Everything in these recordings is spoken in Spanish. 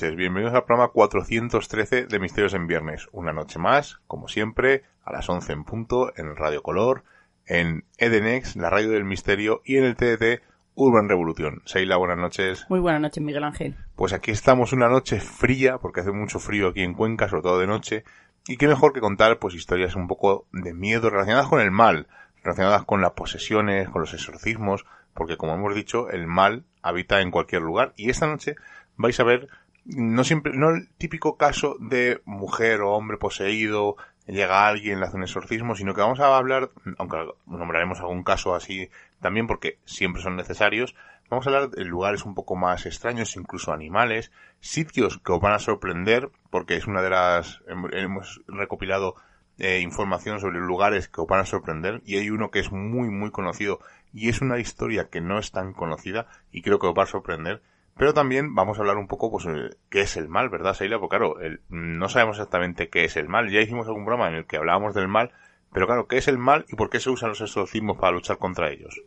Bienvenidos al programa 413 de Misterios en Viernes. Una noche más, como siempre, a las 11 en punto, en Radio Color, en Edenex, la radio del misterio, y en el TDT Urban Revolución. Seila, buenas noches. Muy buenas noches, Miguel Ángel. Pues aquí estamos una noche fría, porque hace mucho frío aquí en Cuenca, sobre todo de noche, y qué mejor que contar pues historias un poco de miedo relacionadas con el mal, relacionadas con las posesiones, con los exorcismos, porque como hemos dicho, el mal habita en cualquier lugar, y esta noche vais a ver no siempre, no el típico caso de mujer o hombre poseído, llega alguien, le hace un exorcismo, sino que vamos a hablar, aunque nombraremos algún caso así también porque siempre son necesarios, vamos a hablar de lugares un poco más extraños, incluso animales, sitios que os van a sorprender, porque es una de las, hemos recopilado eh, información sobre lugares que os van a sorprender, y hay uno que es muy, muy conocido, y es una historia que no es tan conocida, y creo que os va a sorprender, pero también vamos a hablar un poco, pues, qué es el mal, ¿verdad, Seila? Porque claro, no sabemos exactamente qué es el mal. Ya hicimos algún programa en el que hablábamos del mal, pero claro, ¿qué es el mal y por qué se usan los exorcismos para luchar contra ellos?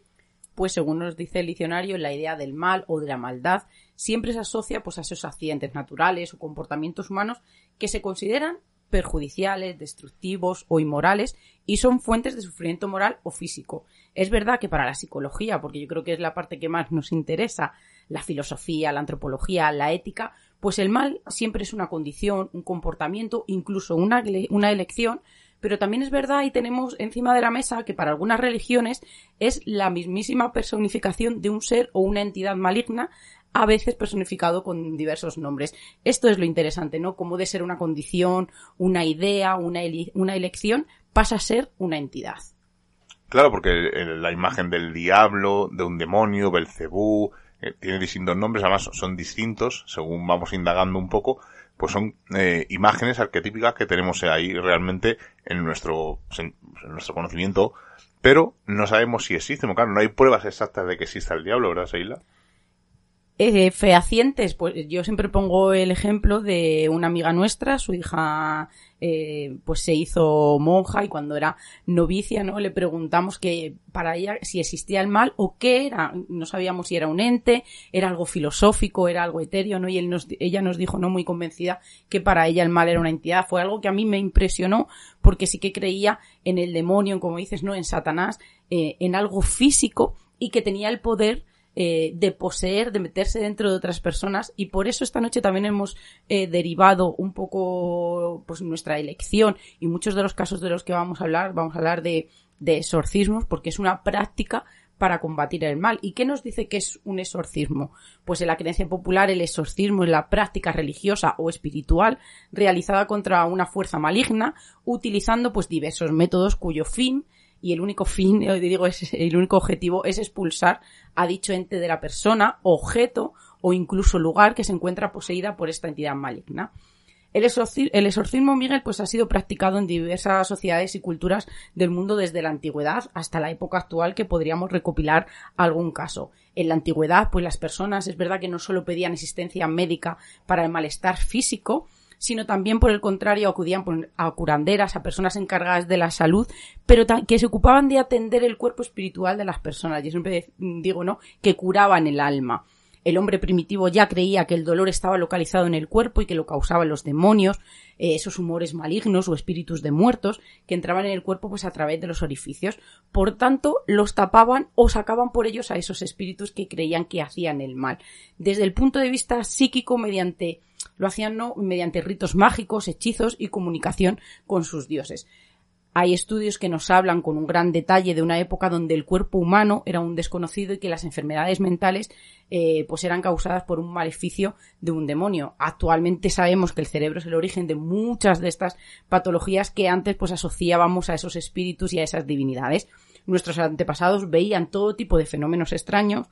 Pues según nos dice el diccionario, la idea del mal o de la maldad siempre se asocia pues a esos accidentes naturales o comportamientos humanos que se consideran perjudiciales, destructivos o inmorales y son fuentes de sufrimiento moral o físico. Es verdad que para la psicología, porque yo creo que es la parte que más nos interesa, la filosofía, la antropología, la ética, pues el mal siempre es una condición, un comportamiento, incluso una, una elección, pero también es verdad y tenemos encima de la mesa que para algunas religiones es la mismísima personificación de un ser o una entidad maligna, a veces personificado con diversos nombres. Esto es lo interesante, ¿no? Cómo de ser una condición, una idea, una elección, pasa a ser una entidad. Claro, porque la imagen del diablo, de un demonio, Belcebú, eh, tiene distintos nombres, además son distintos, según vamos indagando un poco, pues son eh, imágenes arquetípicas que tenemos ahí realmente en nuestro, en nuestro conocimiento, pero no sabemos si existen, claro, no hay pruebas exactas de que exista el diablo, ¿verdad, Seila? Eh, fehacientes, pues yo siempre pongo el ejemplo de una amiga nuestra, su hija eh, pues se hizo monja y cuando era novicia, ¿no? Le preguntamos que para ella si existía el mal o qué era, no sabíamos si era un ente, era algo filosófico, era algo etéreo, ¿no? Y él nos, ella nos dijo, no muy convencida, que para ella el mal era una entidad. Fue algo que a mí me impresionó porque sí que creía en el demonio, como dices, ¿no? En Satanás, eh, en algo físico y que tenía el poder eh, de poseer, de meterse dentro de otras personas y por eso esta noche también hemos eh, derivado un poco pues nuestra elección y muchos de los casos de los que vamos a hablar, vamos a hablar de, de exorcismos porque es una práctica para combatir el mal. ¿Y qué nos dice que es un exorcismo? Pues en la creencia popular el exorcismo es la práctica religiosa o espiritual realizada contra una fuerza maligna utilizando pues diversos métodos cuyo fin y el único fin, digo, es, el único objetivo es expulsar a dicho ente de la persona, objeto o incluso lugar que se encuentra poseída por esta entidad maligna. El, exorcismo, Miguel, pues ha sido practicado en diversas sociedades y culturas del mundo desde la antigüedad hasta la época actual que podríamos recopilar algún caso. En la antigüedad, pues las personas es verdad que no solo pedían asistencia médica para el malestar físico, sino también por el contrario acudían a curanderas, a personas encargadas de la salud, pero que se ocupaban de atender el cuerpo espiritual de las personas. Yo siempre digo, ¿no? Que curaban el alma. El hombre primitivo ya creía que el dolor estaba localizado en el cuerpo y que lo causaban los demonios, eh, esos humores malignos o espíritus de muertos que entraban en el cuerpo pues a través de los orificios. Por tanto, los tapaban o sacaban por ellos a esos espíritus que creían que hacían el mal. Desde el punto de vista psíquico, mediante lo hacían no mediante ritos mágicos, hechizos y comunicación con sus dioses. Hay estudios que nos hablan con un gran detalle de una época donde el cuerpo humano era un desconocido y que las enfermedades mentales eh, pues eran causadas por un maleficio de un demonio. Actualmente sabemos que el cerebro es el origen de muchas de estas patologías que antes pues asociábamos a esos espíritus y a esas divinidades. Nuestros antepasados veían todo tipo de fenómenos extraños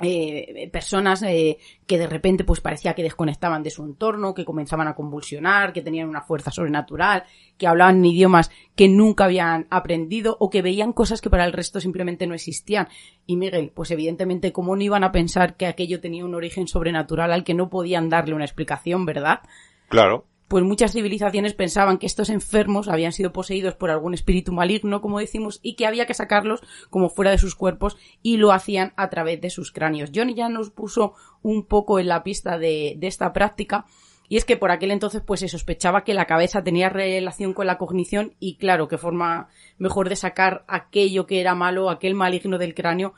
eh, personas eh, que de repente pues parecía que desconectaban de su entorno, que comenzaban a convulsionar, que tenían una fuerza sobrenatural, que hablaban idiomas que nunca habían aprendido o que veían cosas que para el resto simplemente no existían. Y Miguel, pues evidentemente cómo no iban a pensar que aquello tenía un origen sobrenatural al que no podían darle una explicación, ¿verdad? Claro pues muchas civilizaciones pensaban que estos enfermos habían sido poseídos por algún espíritu maligno, como decimos, y que había que sacarlos como fuera de sus cuerpos y lo hacían a través de sus cráneos. Johnny ya nos puso un poco en la pista de, esta práctica y es que por aquel entonces pues se sospechaba que la cabeza tenía relación con la cognición y claro, qué forma mejor de sacar aquello que era malo, aquel maligno del cráneo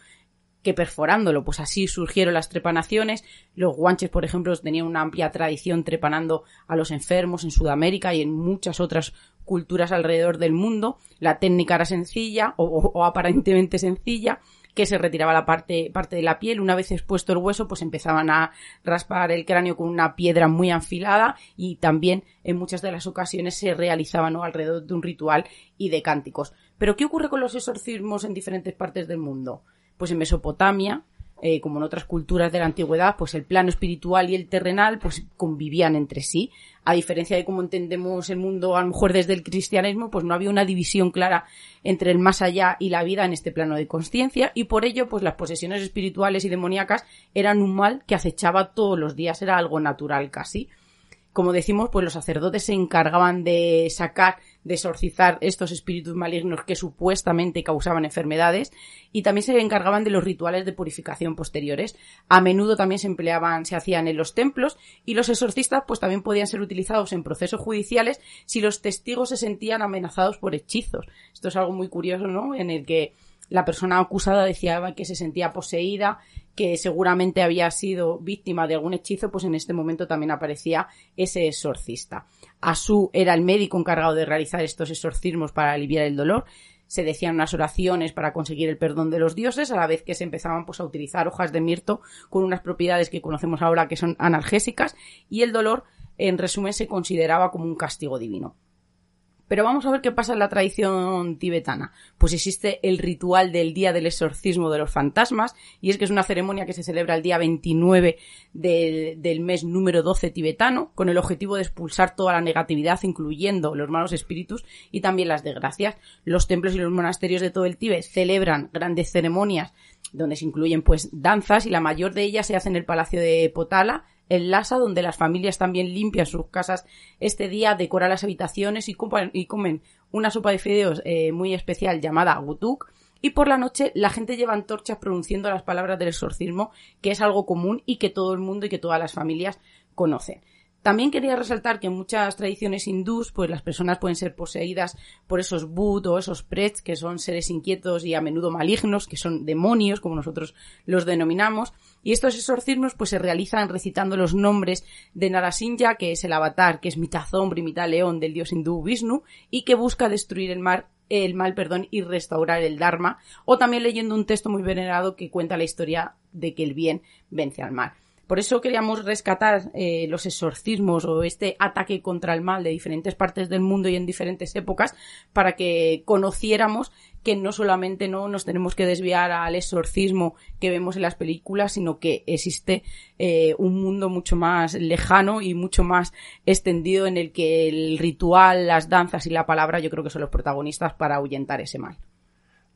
que perforándolo. Pues así surgieron las trepanaciones. Los guanches, por ejemplo, tenían una amplia tradición trepanando a los enfermos en Sudamérica y en muchas otras culturas alrededor del mundo. La técnica era sencilla o, aparentemente sencilla que se retiraba la parte, parte de la piel. Una vez expuesto el hueso, pues empezaban a raspar el cráneo con una piedra muy afilada y también en muchas de las ocasiones se realizaban alrededor de un ritual y de cánticos. Pero ¿qué ocurre con los exorcismos en diferentes partes del mundo? Pues en Mesopotamia, eh, como en otras culturas de la antigüedad, pues el plano espiritual y el terrenal pues convivían entre sí. A diferencia de cómo entendemos el mundo a lo mejor desde el cristianismo, pues no había una división clara entre el más allá y la vida en este plano de conciencia y por ello pues las posesiones espirituales y demoníacas eran un mal que acechaba todos los días, era algo natural casi como decimos, pues los sacerdotes se encargaban de sacar, de exorcizar estos espíritus malignos que supuestamente causaban enfermedades y también se encargaban de los rituales de purificación posteriores. A menudo también se empleaban, se hacían en los templos y los exorcistas pues también podían ser utilizados en procesos judiciales si los testigos se sentían amenazados por hechizos. Esto es algo muy curioso, ¿no? En el que la persona acusada decía que se sentía poseída, que seguramente había sido víctima de algún hechizo, pues en este momento también aparecía ese exorcista. Asú era el médico encargado de realizar estos exorcismos para aliviar el dolor. Se decían unas oraciones para conseguir el perdón de los dioses, a la vez que se empezaban pues, a utilizar hojas de mirto con unas propiedades que conocemos ahora que son analgésicas, y el dolor, en resumen, se consideraba como un castigo divino. Pero vamos a ver qué pasa en la tradición tibetana. Pues existe el ritual del día del exorcismo de los fantasmas, y es que es una ceremonia que se celebra el día 29 del mes número 12 tibetano, con el objetivo de expulsar toda la negatividad, incluyendo los malos espíritus y también las desgracias. Los templos y los monasterios de todo el Tíbet celebran grandes ceremonias donde se incluyen pues danzas y la mayor de ellas se hace en el palacio de Potala, en Lhasa, donde las familias también limpian sus casas este día, decoran las habitaciones y, comen una sopa de fideos eh, muy especial llamada gutuk. Y por la noche la gente lleva antorchas pronunciando las palabras del exorcismo, que es algo común y que todo el mundo y que todas las familias conocen. También quería resaltar que en muchas tradiciones hindús, pues las personas pueden ser poseídas por esos bud o esos prets, que son seres inquietos y a menudo malignos, que son demonios, como nosotros los denominamos. Y estos exorcismos, pues se realizan recitando los nombres de Narasimha, que es el avatar, que es mitad hombre y mitad león del dios hindú Vishnu, y que busca destruir el mar el mal, perdón, y restaurar el Dharma, o también leyendo un texto muy venerado que cuenta la historia de que el bien vence al mal. Por eso queríamos rescatar eh, los exorcismos o este ataque contra el mal de diferentes partes del mundo y en diferentes épocas para que conociéramos que no solamente no nos tenemos que desviar al exorcismo que vemos en las películas, sino que existe eh, un mundo mucho más lejano y mucho más extendido en el que el ritual, las danzas y la palabra yo creo que son los protagonistas para ahuyentar ese mal.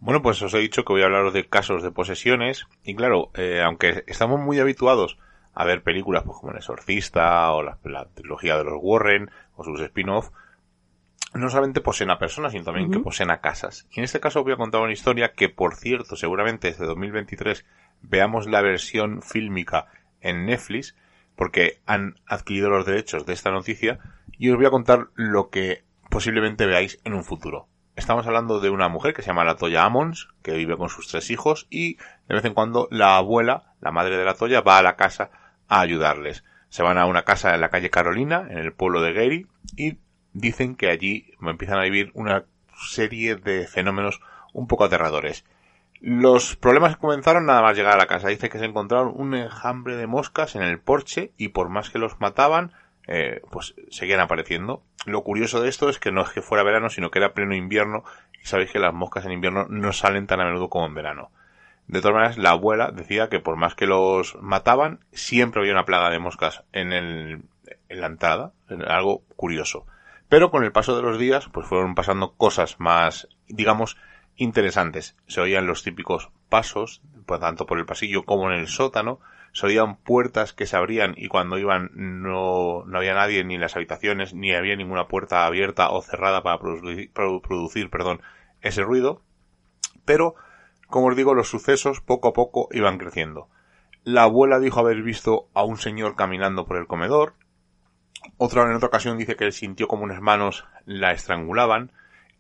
Bueno, pues os he dicho que voy a hablaros de casos de posesiones y claro, eh, aunque estamos muy habituados a ver películas pues, como El Exorcista o la, trilogía de los Warren o sus spin-off, no solamente poseen a personas, sino también que poseen a casas. Y en este caso voy a contar una historia que, por cierto, seguramente desde 2023 veamos la versión fílmica en Netflix, porque han adquirido los derechos de esta noticia, y os voy a contar lo que posiblemente veáis en un futuro. Estamos hablando de una mujer que se llama la Toya Ammons, que vive con sus tres hijos y de vez en cuando la abuela, la madre de la Toya, va a la casa a ayudarles. Se van a una casa en la calle Carolina, en el pueblo de Gary, y dicen que allí empiezan a vivir una serie de fenómenos un poco aterradores. Los problemas comenzaron nada más llegar a la casa. Dice que se encontraron un enjambre de moscas en el porche y por más que los mataban, eh, pues seguían apareciendo. Lo curioso de esto es que no es que fuera verano, sino que era pleno invierno y sabéis que las moscas en invierno no salen tan a menudo como en verano. De todas maneras, la abuela decía que por más que los mataban, siempre había una plaga de moscas en, el, en la entrada, algo curioso. Pero con el paso de los días, pues fueron pasando cosas más, digamos, interesantes. Se oían los típicos pasos, pues, tanto por el pasillo como en el sótano, se oían puertas que se abrían y cuando iban no, no había nadie ni en las habitaciones, ni había ninguna puerta abierta o cerrada para producir, producir perdón, ese ruido. Pero, como os digo, los sucesos poco a poco iban creciendo. La abuela dijo haber visto a un señor caminando por el comedor. Otra en otra ocasión dice que sintió como unas manos la estrangulaban.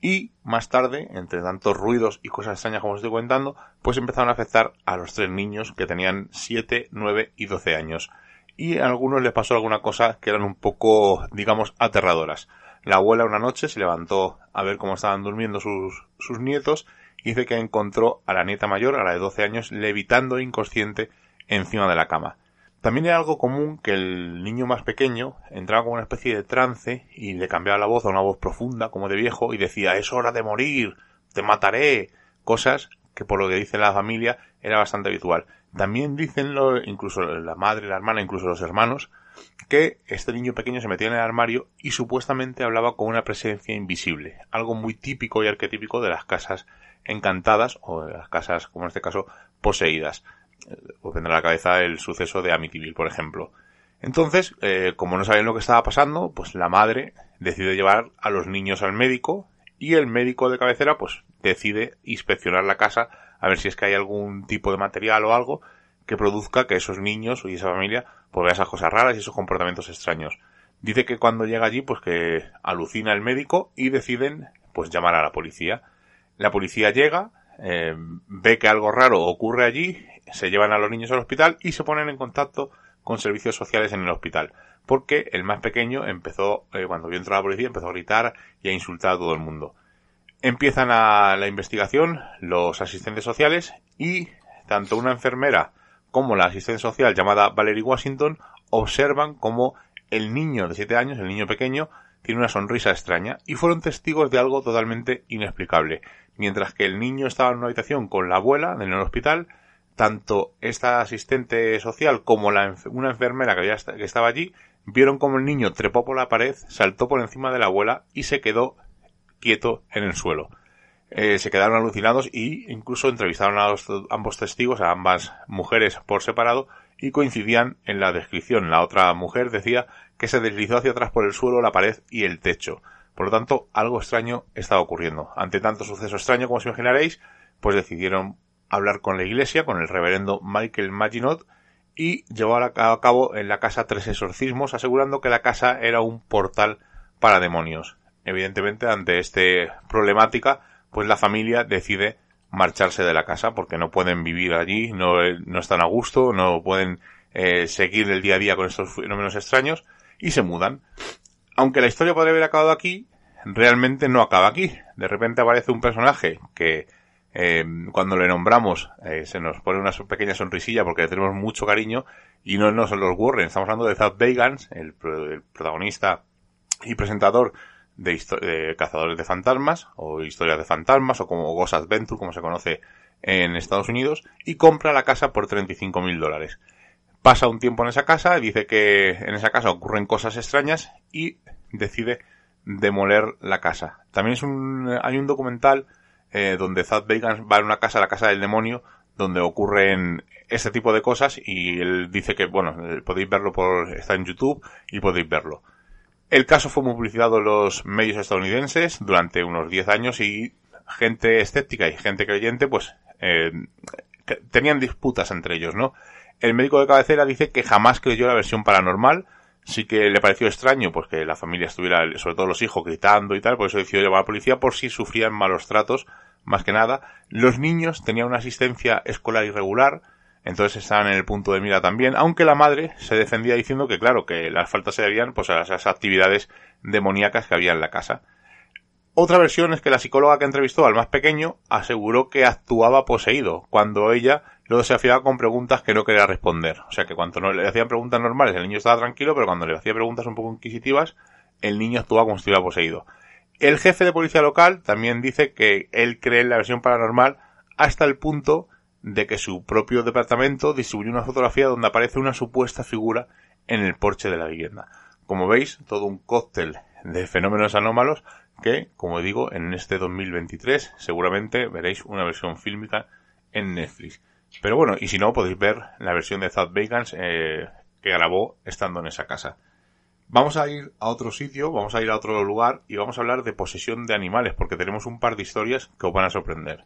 Y más tarde, entre tantos ruidos y cosas extrañas como os estoy comentando, pues empezaron a afectar a los tres niños que tenían 7, 9 y 12 años. Y a algunos les pasó alguna cosa que eran un poco, digamos, aterradoras. La abuela una noche se levantó a ver cómo estaban durmiendo sus, sus nietos y dice que encontró a la nieta mayor, a la de 12 años, levitando inconsciente encima de la cama. También era algo común que el niño más pequeño entraba con una especie de trance y le cambiaba la voz a una voz profunda, como de viejo, y decía es hora de morir, te mataré, cosas que por lo que dice la familia era bastante habitual. También dicen incluso la madre, la hermana, incluso los hermanos, que este niño pequeño se metía en el armario y supuestamente hablaba con una presencia invisible, algo muy típico y arquetípico de las casas encantadas o las casas, como en este caso, poseídas os vendrá a la cabeza el suceso de Amityville, por ejemplo. Entonces, eh, como no sabían lo que estaba pasando, pues la madre decide llevar a los niños al médico y el médico de cabecera pues decide inspeccionar la casa a ver si es que hay algún tipo de material o algo que produzca que esos niños y esa familia pues vean esas cosas raras y esos comportamientos extraños. Dice que cuando llega allí pues que alucina el médico y deciden pues llamar a la policía. La policía llega, eh, ve que algo raro ocurre allí se llevan a los niños al hospital y se ponen en contacto con servicios sociales en el hospital. Porque el más pequeño empezó, eh, cuando vio entrar la policía, empezó a gritar y a insultar a todo el mundo. Empiezan a la investigación los asistentes sociales y tanto una enfermera como la asistente social llamada Valerie Washington observan como el niño de 7 años, el niño pequeño, tiene una sonrisa extraña y fueron testigos de algo totalmente inexplicable. Mientras que el niño estaba en una habitación con la abuela en el hospital, tanto esta asistente social como la, una enfermera que, que estaba allí vieron como el niño trepó por la pared, saltó por encima de la abuela y se quedó quieto en el suelo. Eh, se quedaron alucinados y incluso entrevistaron a ambos testigos, a ambas mujeres por separado, y coincidían en la descripción. La otra mujer decía que se deslizó hacia atrás por el suelo, la pared y el techo. Por lo tanto, algo extraño estaba ocurriendo. Ante tanto suceso extraño, como os imaginaréis, pues decidieron hablar con la iglesia, con el reverendo Michael Maginot, y llevar a cabo en la casa tres exorcismos, asegurando que la casa era un portal para demonios. Evidentemente, ante esta problemática, pues la familia decide marcharse de la casa porque no pueden vivir allí, no, no están a gusto, no pueden eh, seguir el día a día con estos fenómenos extraños y se mudan. Aunque la historia podría haber acabado aquí, realmente no acaba aquí. De repente aparece un personaje que eh, cuando le nombramos eh, se nos pone una pequeña sonrisilla porque le tenemos mucho cariño y no, no son los Warren, estamos hablando de Zach Bagans, el, protagonista y presentador de, Cazadores de Fantasmas o Historias de Fantasmas o como Ghost Adventure como se conoce en Estados Unidos y compra la casa por 35 mil dólares. Pasa un tiempo en esa casa, dice que en esa casa ocurren cosas extrañas y decide demoler la casa. También es un, hay un documental eh, donde Zad Bacon va a una casa, la casa del demonio, donde ocurren este tipo de cosas y él dice que, bueno, eh, podéis verlo por, está en YouTube y podéis verlo. El caso fue publicitado en los medios estadounidenses durante unos 10 años y gente escéptica y gente creyente, pues, eh, tenían disputas entre ellos, ¿no? El médico de cabecera dice que jamás creyó la versión paranormal, sí que le pareció extraño pues que la familia estuviera, sobre todo los hijos, gritando y tal, por eso decidió llamar a la policía por si sufrían malos tratos, más que nada. Los niños tenían una asistencia escolar irregular, entonces estaban en el punto de mira también, aunque la madre se defendía diciendo que claro, que las faltas se debían pues a esas actividades demoníacas que había en la casa. Otra versión es que la psicóloga que entrevistó al más pequeño aseguró que actuaba poseído, cuando ella lo desafiaba con preguntas que no quería responder. O sea que cuando no le hacían preguntas normales el niño estaba tranquilo, pero cuando le hacía preguntas un poco inquisitivas, el niño actuaba como si estuviera poseído. El jefe de policía local también dice que él cree en la versión paranormal hasta el punto de que su propio departamento distribuyó una fotografía donde aparece una supuesta figura en el porche de la vivienda. Como veis, todo un cóctel de fenómenos anómalos que, como digo, en este 2023 seguramente veréis una versión fílmica en Netflix. Pero bueno, y si no, podéis ver la versión de Thad Bagans eh, que grabó estando en esa casa. Vamos a ir a otro sitio, vamos a ir a otro lugar y vamos a hablar de posesión de animales, porque tenemos un par de historias que os van a sorprender.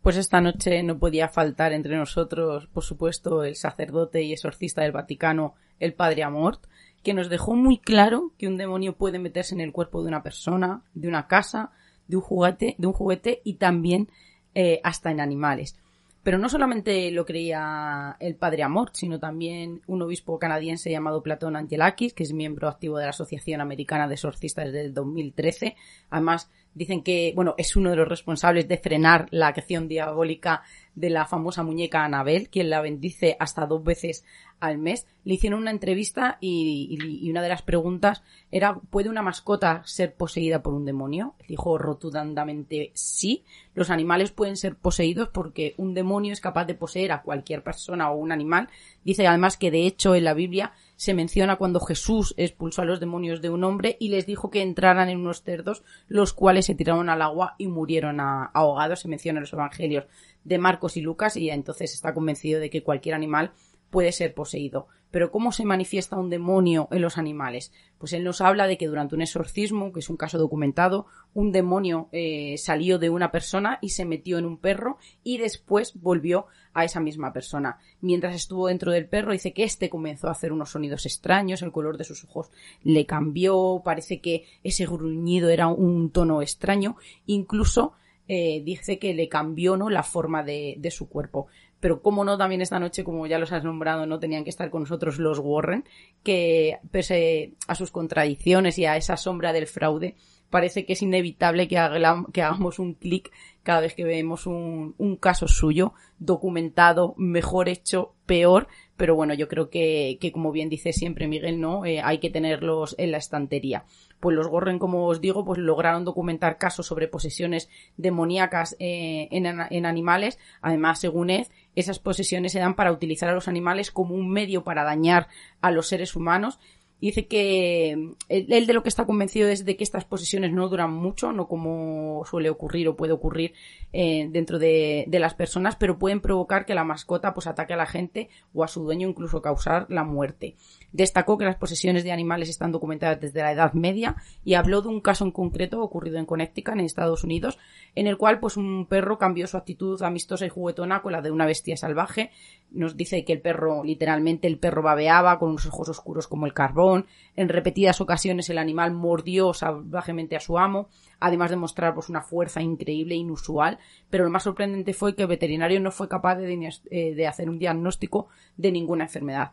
Pues esta noche no podía faltar entre nosotros, por supuesto, el sacerdote y exorcista del Vaticano, el padre Amort, que nos dejó muy claro que un demonio puede meterse en el cuerpo de una persona, de una casa, de un juguete, de un juguete y también eh, hasta en animales. Pero no solamente lo creía el padre Amort, sino también un obispo canadiense llamado Platón Angelakis, que es miembro activo de la Asociación Americana de Exorcistas desde el 2013. Además, dicen que, bueno, es uno de los responsables de frenar la acción diabólica de la famosa muñeca Anabel, quien la bendice hasta dos veces al mes. Le hicieron una entrevista y, una de las preguntas era, ¿puede una mascota ser poseída por un demonio? Dijo rotundamente sí. Los animales pueden ser poseídos porque un demonio es capaz de poseer a cualquier persona o un animal. Dice además que de hecho en la Biblia se menciona cuando Jesús expulsó a los demonios de un hombre y les dijo que entraran en unos cerdos, los cuales se tiraron al agua y murieron ahogados. Se menciona en los evangelios de Marcos y Lucas y entonces está convencido de que cualquier animal puede ser poseído. Pero ¿cómo se manifiesta un demonio en los animales? Pues él nos habla de que durante un exorcismo, que es un caso documentado, un demonio eh, salió de una persona y se metió en un perro y después volvió a esa misma persona. Mientras estuvo dentro del perro, dice que éste comenzó a hacer unos sonidos extraños, el color de sus ojos le cambió, parece que ese gruñido era un tono extraño, incluso eh, dice que le cambió ¿no? la forma de, de su cuerpo pero cómo no también esta noche, como ya los has nombrado, no tenían que estar con nosotros los Warren, que pese a sus contradicciones y a esa sombra del fraude, parece que es inevitable que, hagamos un clic cada vez que vemos un, caso suyo, documentado, mejor hecho, peor, pero bueno, yo creo que, como bien dice siempre Miguel, ¿no? Eh, hay que tenerlos en la estantería pues los Gorren, como os digo, pues lograron documentar casos sobre posesiones demoníacas eh, en, animales. Además, según Ed, esas posesiones se dan para utilizar a los animales como un medio para dañar a los seres humanos dice que mm, él de lo que está convencido es de que estas posesiones no duran mucho, no como suele ocurrir o puede ocurrir eh, dentro de, de, las personas, pero pueden provocar que la mascota pues ataque a la gente o a su dueño, incluso causar la muerte. Destacó que las posesiones de animales están documentadas desde la Edad Media y habló de un caso en concreto ocurrido en Connecticut, en Estados Unidos, en el cual pues un perro cambió su actitud amistosa y juguetona con la de una bestia salvaje. Nos dice que el perro, literalmente el perro babeaba con unos ojos oscuros como el carbón. En repetidas ocasiones el animal mordió salvajemente a su amo, además de mostrar pues, una fuerza increíble e inusual. Pero lo más sorprendente fue que el veterinario no fue capaz de, eh, de hacer un diagnóstico de ninguna enfermedad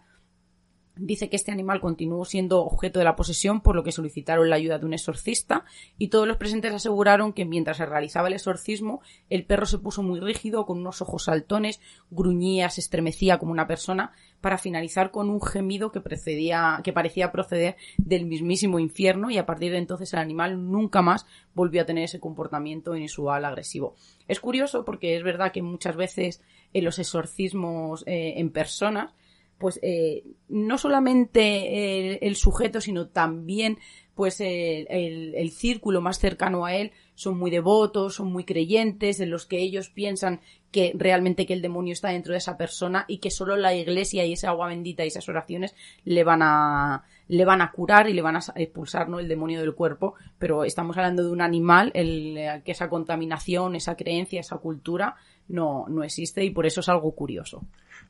Dice que este animal continuó siendo objeto de la posesión, por lo que solicitaron la ayuda de un exorcista, y todos los presentes aseguraron que mientras se realizaba el exorcismo, el perro se puso muy rígido, con unos ojos saltones, gruñía, se estremecía como una persona, para finalizar con un gemido que precedía, que parecía proceder del mismísimo infierno, y a partir de entonces el animal nunca más volvió a tener ese comportamiento inusual agresivo. Es curioso porque es verdad que muchas veces en los exorcismos eh, en personas pues eh, no solamente el, sujeto, sino también pues el, el, círculo más cercano a él son muy devotos, son muy creyentes, en los que ellos piensan que realmente que el demonio está dentro de esa persona y que solo la iglesia y esa agua bendita y esas oraciones le van a le van a curar y le van a expulsar el demonio del cuerpo, pero estamos hablando de un animal el que esa contaminación, esa creencia, esa cultura no, no existe y por eso es algo curioso.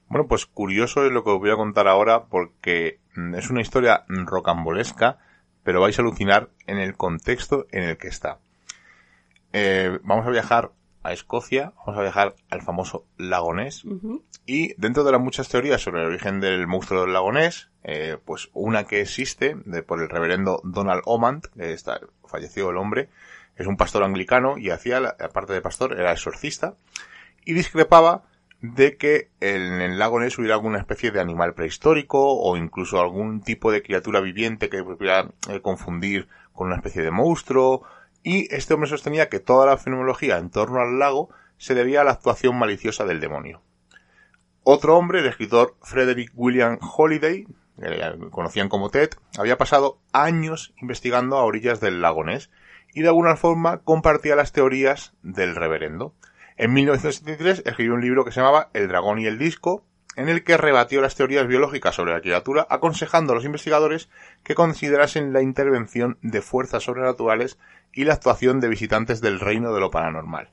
Bueno, pues curioso es lo que os voy a contar ahora porque mm, es una historia rocambolesca, pero vais a alucinar en el contexto en el que está. Eh, vamos a viajar a Escocia, vamos a viajar al famoso lago Ness, y dentro de las muchas teorías sobre el origen del monstruo del lago Ness, eh, pues una que existe de, por el reverendo Donald Omand, que está, falleció el hombre, es un pastor anglicano y hacía, aparte de pastor, era exorcista, y discrepaba de que en el lago Ness hubiera alguna especie de animal prehistórico o incluso algún tipo de criatura viviente que pudiera eh, confundir con una especie de monstruo. Y este hombre sostenía que toda la fenomenología en torno al lago se debía a la actuación maliciosa del demonio. Otro hombre, el escritor Frederick William Holiday, que conocían como Ted, había pasado años investigando a orillas del lago Ness y de alguna forma compartía las teorías del reverendo. En 1973 escribió un libro que se llamaba El dragón y el disco, en el que rebatió las teorías biológicas sobre la criatura, aconsejando a los investigadores que considerasen la intervención de fuerzas sobrenaturales y la actuación de visitantes del reino de lo paranormal.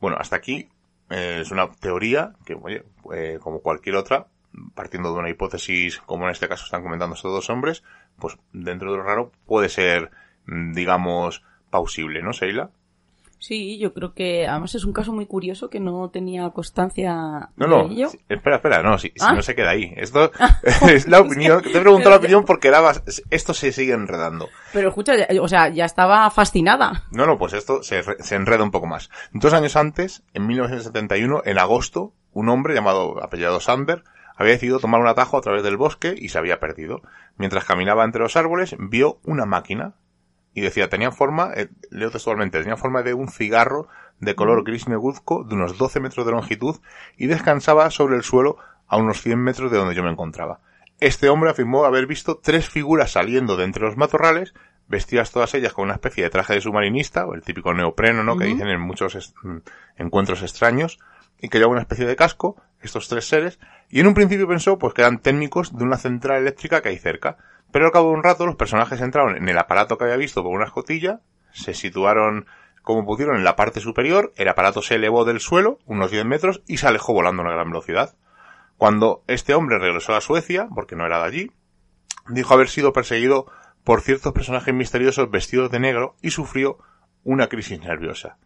Bueno, hasta aquí eh, es una teoría que, oye, eh, como cualquier otra, partiendo de una hipótesis como en este caso están comentando estos dos hombres, pues dentro de lo raro puede ser, mm, digamos, pausible, ¿no, Seila? Sí, yo creo que además es un caso muy curioso que no tenía constancia no, no, espera, espera, no, si, ah. no se queda ahí. Esto es la opinión, te pregunto la opinión porque era, esto se sigue enredando. Pero escucha, o sea, ya estaba fascinada. No, no, pues esto se, se enreda un poco más. Dos años antes, en 1971, en agosto, un hombre llamado apellidado Sander había decidido tomar un atajo a través del bosque y se había perdido. Mientras caminaba entre los árboles, vio una máquina y decía, tenía forma, eh, leo textualmente, tenía forma de un cigarro de color gris negruzco de unos 12 metros de longitud y descansaba sobre el suelo a unos 100 metros de donde yo me encontraba. Este hombre afirmó haber visto tres figuras saliendo de entre los matorrales, vestidas todas ellas con una especie de traje de submarinista, o el típico neopreno, ¿no? Que dicen en muchos mm, encuentros extraños, y que llevaba una especie de casco, estos tres seres, y en un principio pensó pues que eran técnicos de una central eléctrica que hay cerca, pero al cabo de un rato los personajes entraron en el aparato que había visto por una escotilla, se situaron como pudieron en la parte superior, el aparato se elevó del suelo unos 10 metros y se alejó volando a una gran velocidad. Cuando este hombre regresó a Suecia, porque no era de allí, dijo haber sido perseguido por ciertos personajes misteriosos vestidos de negro y sufrió una crisis nerviosa.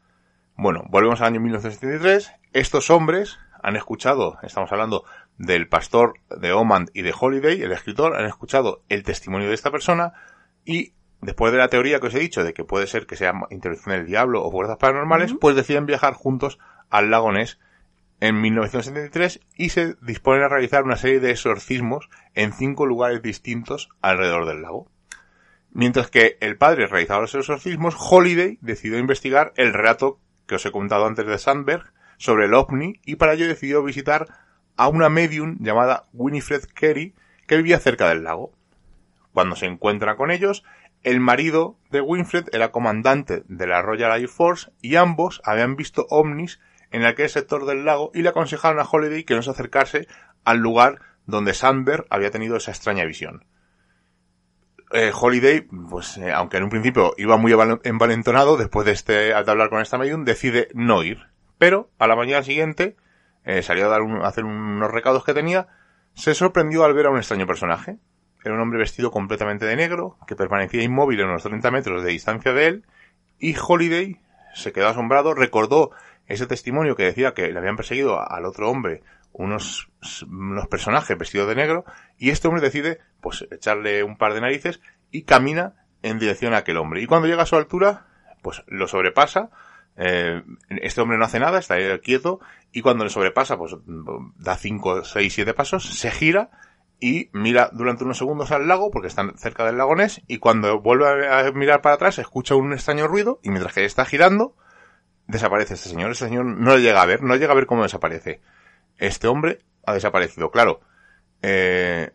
Bueno, volvemos al año 1973. Estos hombres han escuchado, estamos hablando del pastor de Omand y de Holiday, el escritor, han escuchado el testimonio de esta persona y después de la teoría que os he dicho de que puede ser que sea intervención del diablo o fuerzas paranormales, pues deciden viajar juntos al lago Ness en 1973 y se disponen a realizar una serie de exorcismos en cinco lugares distintos alrededor del lago. Mientras que el padre realizaba los exorcismos, Holiday decidió investigar el relato que os he contado antes de Sandberg sobre el ovni y para ello decidió visitar a una medium llamada Winifred Carey que vivía cerca del lago. Cuando se encuentra con ellos, el marido de Winifred era comandante de la Royal Air Force y ambos habían visto ovnis en aquel sector del lago y le aconsejaron a Holiday que no se acercase al lugar donde Sandberg había tenido esa extraña visión. Eh, Holiday, pues eh, aunque en un principio iba muy envalentonado, después de este, al hablar con esta medium, decide no ir. Pero a la mañana siguiente eh, salió a, dar a hacer unos recados que tenía, se sorprendió al ver a un extraño personaje. Era un hombre vestido completamente de negro, que permanecía inmóvil en unos 30 metros de distancia de él, y Holiday se quedó asombrado, recordó ese testimonio que decía que le habían perseguido al otro hombre unos, unos personajes vestidos de negro y este hombre decide pues echarle un par de narices y camina en dirección a aquel hombre. Y cuando llega a su altura, pues lo sobrepasa, eh, este hombre no hace nada, está quieto, y cuando le sobrepasa, pues da 5, 6, 7 pasos, se gira y mira durante unos segundos al lago, porque están cerca del lago Ness, y cuando vuelve a mirar para atrás, escucha un extraño ruido, y mientras que está girando, desaparece este señor. Este señor no le llega a ver, no llega a ver cómo desaparece. Este hombre ha desaparecido. Claro, eh,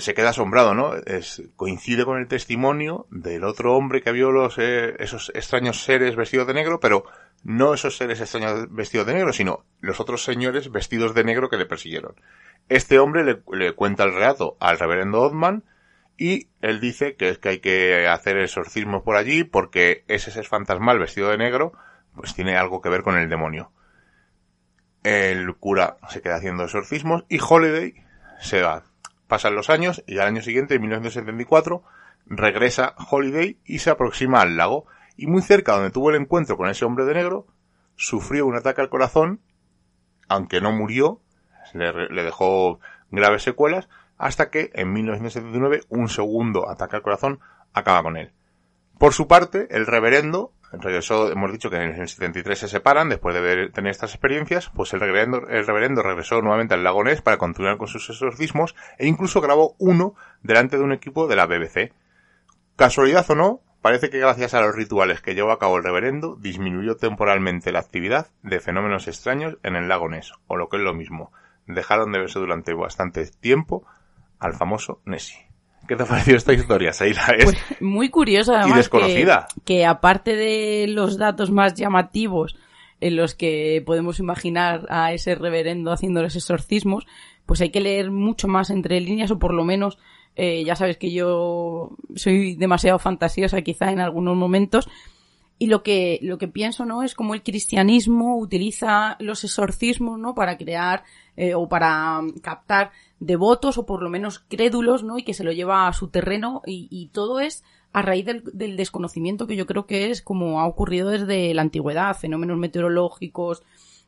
se queda asombrado, ¿no? Es, coincide con el testimonio del otro hombre que vio los, eh, esos extraños seres vestidos de negro, pero no esos seres extraños vestidos de negro, sino los otros señores vestidos de negro que le persiguieron. Este hombre le, cuenta el relato al reverendo Othman y él dice que es que hay que hacer exorcismo por allí porque ese ser fantasmal vestido de negro pues tiene algo que ver con el demonio. El cura se queda haciendo exorcismos y Holiday se va. Pasan los años y al año siguiente, en 1974, regresa Holiday y se aproxima al lago y muy cerca donde tuvo el encuentro con ese hombre de negro, sufrió un ataque al corazón, aunque no murió, le, dejó graves secuelas, hasta que en 1979 un segundo ataque al corazón acaba con él. Por su parte, el reverendo regresó, hemos dicho que en el 73 se separan después de tener estas experiencias, pues el reverendo, el reverendo regresó nuevamente al lago Ness para continuar con sus exorcismos e incluso grabó uno delante de un equipo de la BBC. Casualidad o no, parece que gracias a los rituales que llevó a cabo el reverendo disminuyó temporalmente la actividad de fenómenos extraños en el lago Ness, o lo que es lo mismo, dejaron de verse durante bastante tiempo al famoso Nessie. ¿Qué te ha parecido esta historia, Seila? Es pues muy curiosa, y desconocida. Que, aparte de los datos más llamativos en los que podemos imaginar a ese reverendo haciendo los exorcismos, pues hay que leer mucho más entre líneas o por lo menos eh, ya sabes que yo soy demasiado fantasiosa quizá en algunos momentos y lo que, lo que pienso, ¿no? Es como el cristianismo utiliza los exorcismos, ¿no? Para crear eh, o para mm, captar devotos o por lo menos crédulos, ¿no? Y que se lo lleva a su terreno y, y todo es a raíz del, del, desconocimiento que yo creo que es como ha ocurrido desde la antigüedad, fenómenos meteorológicos,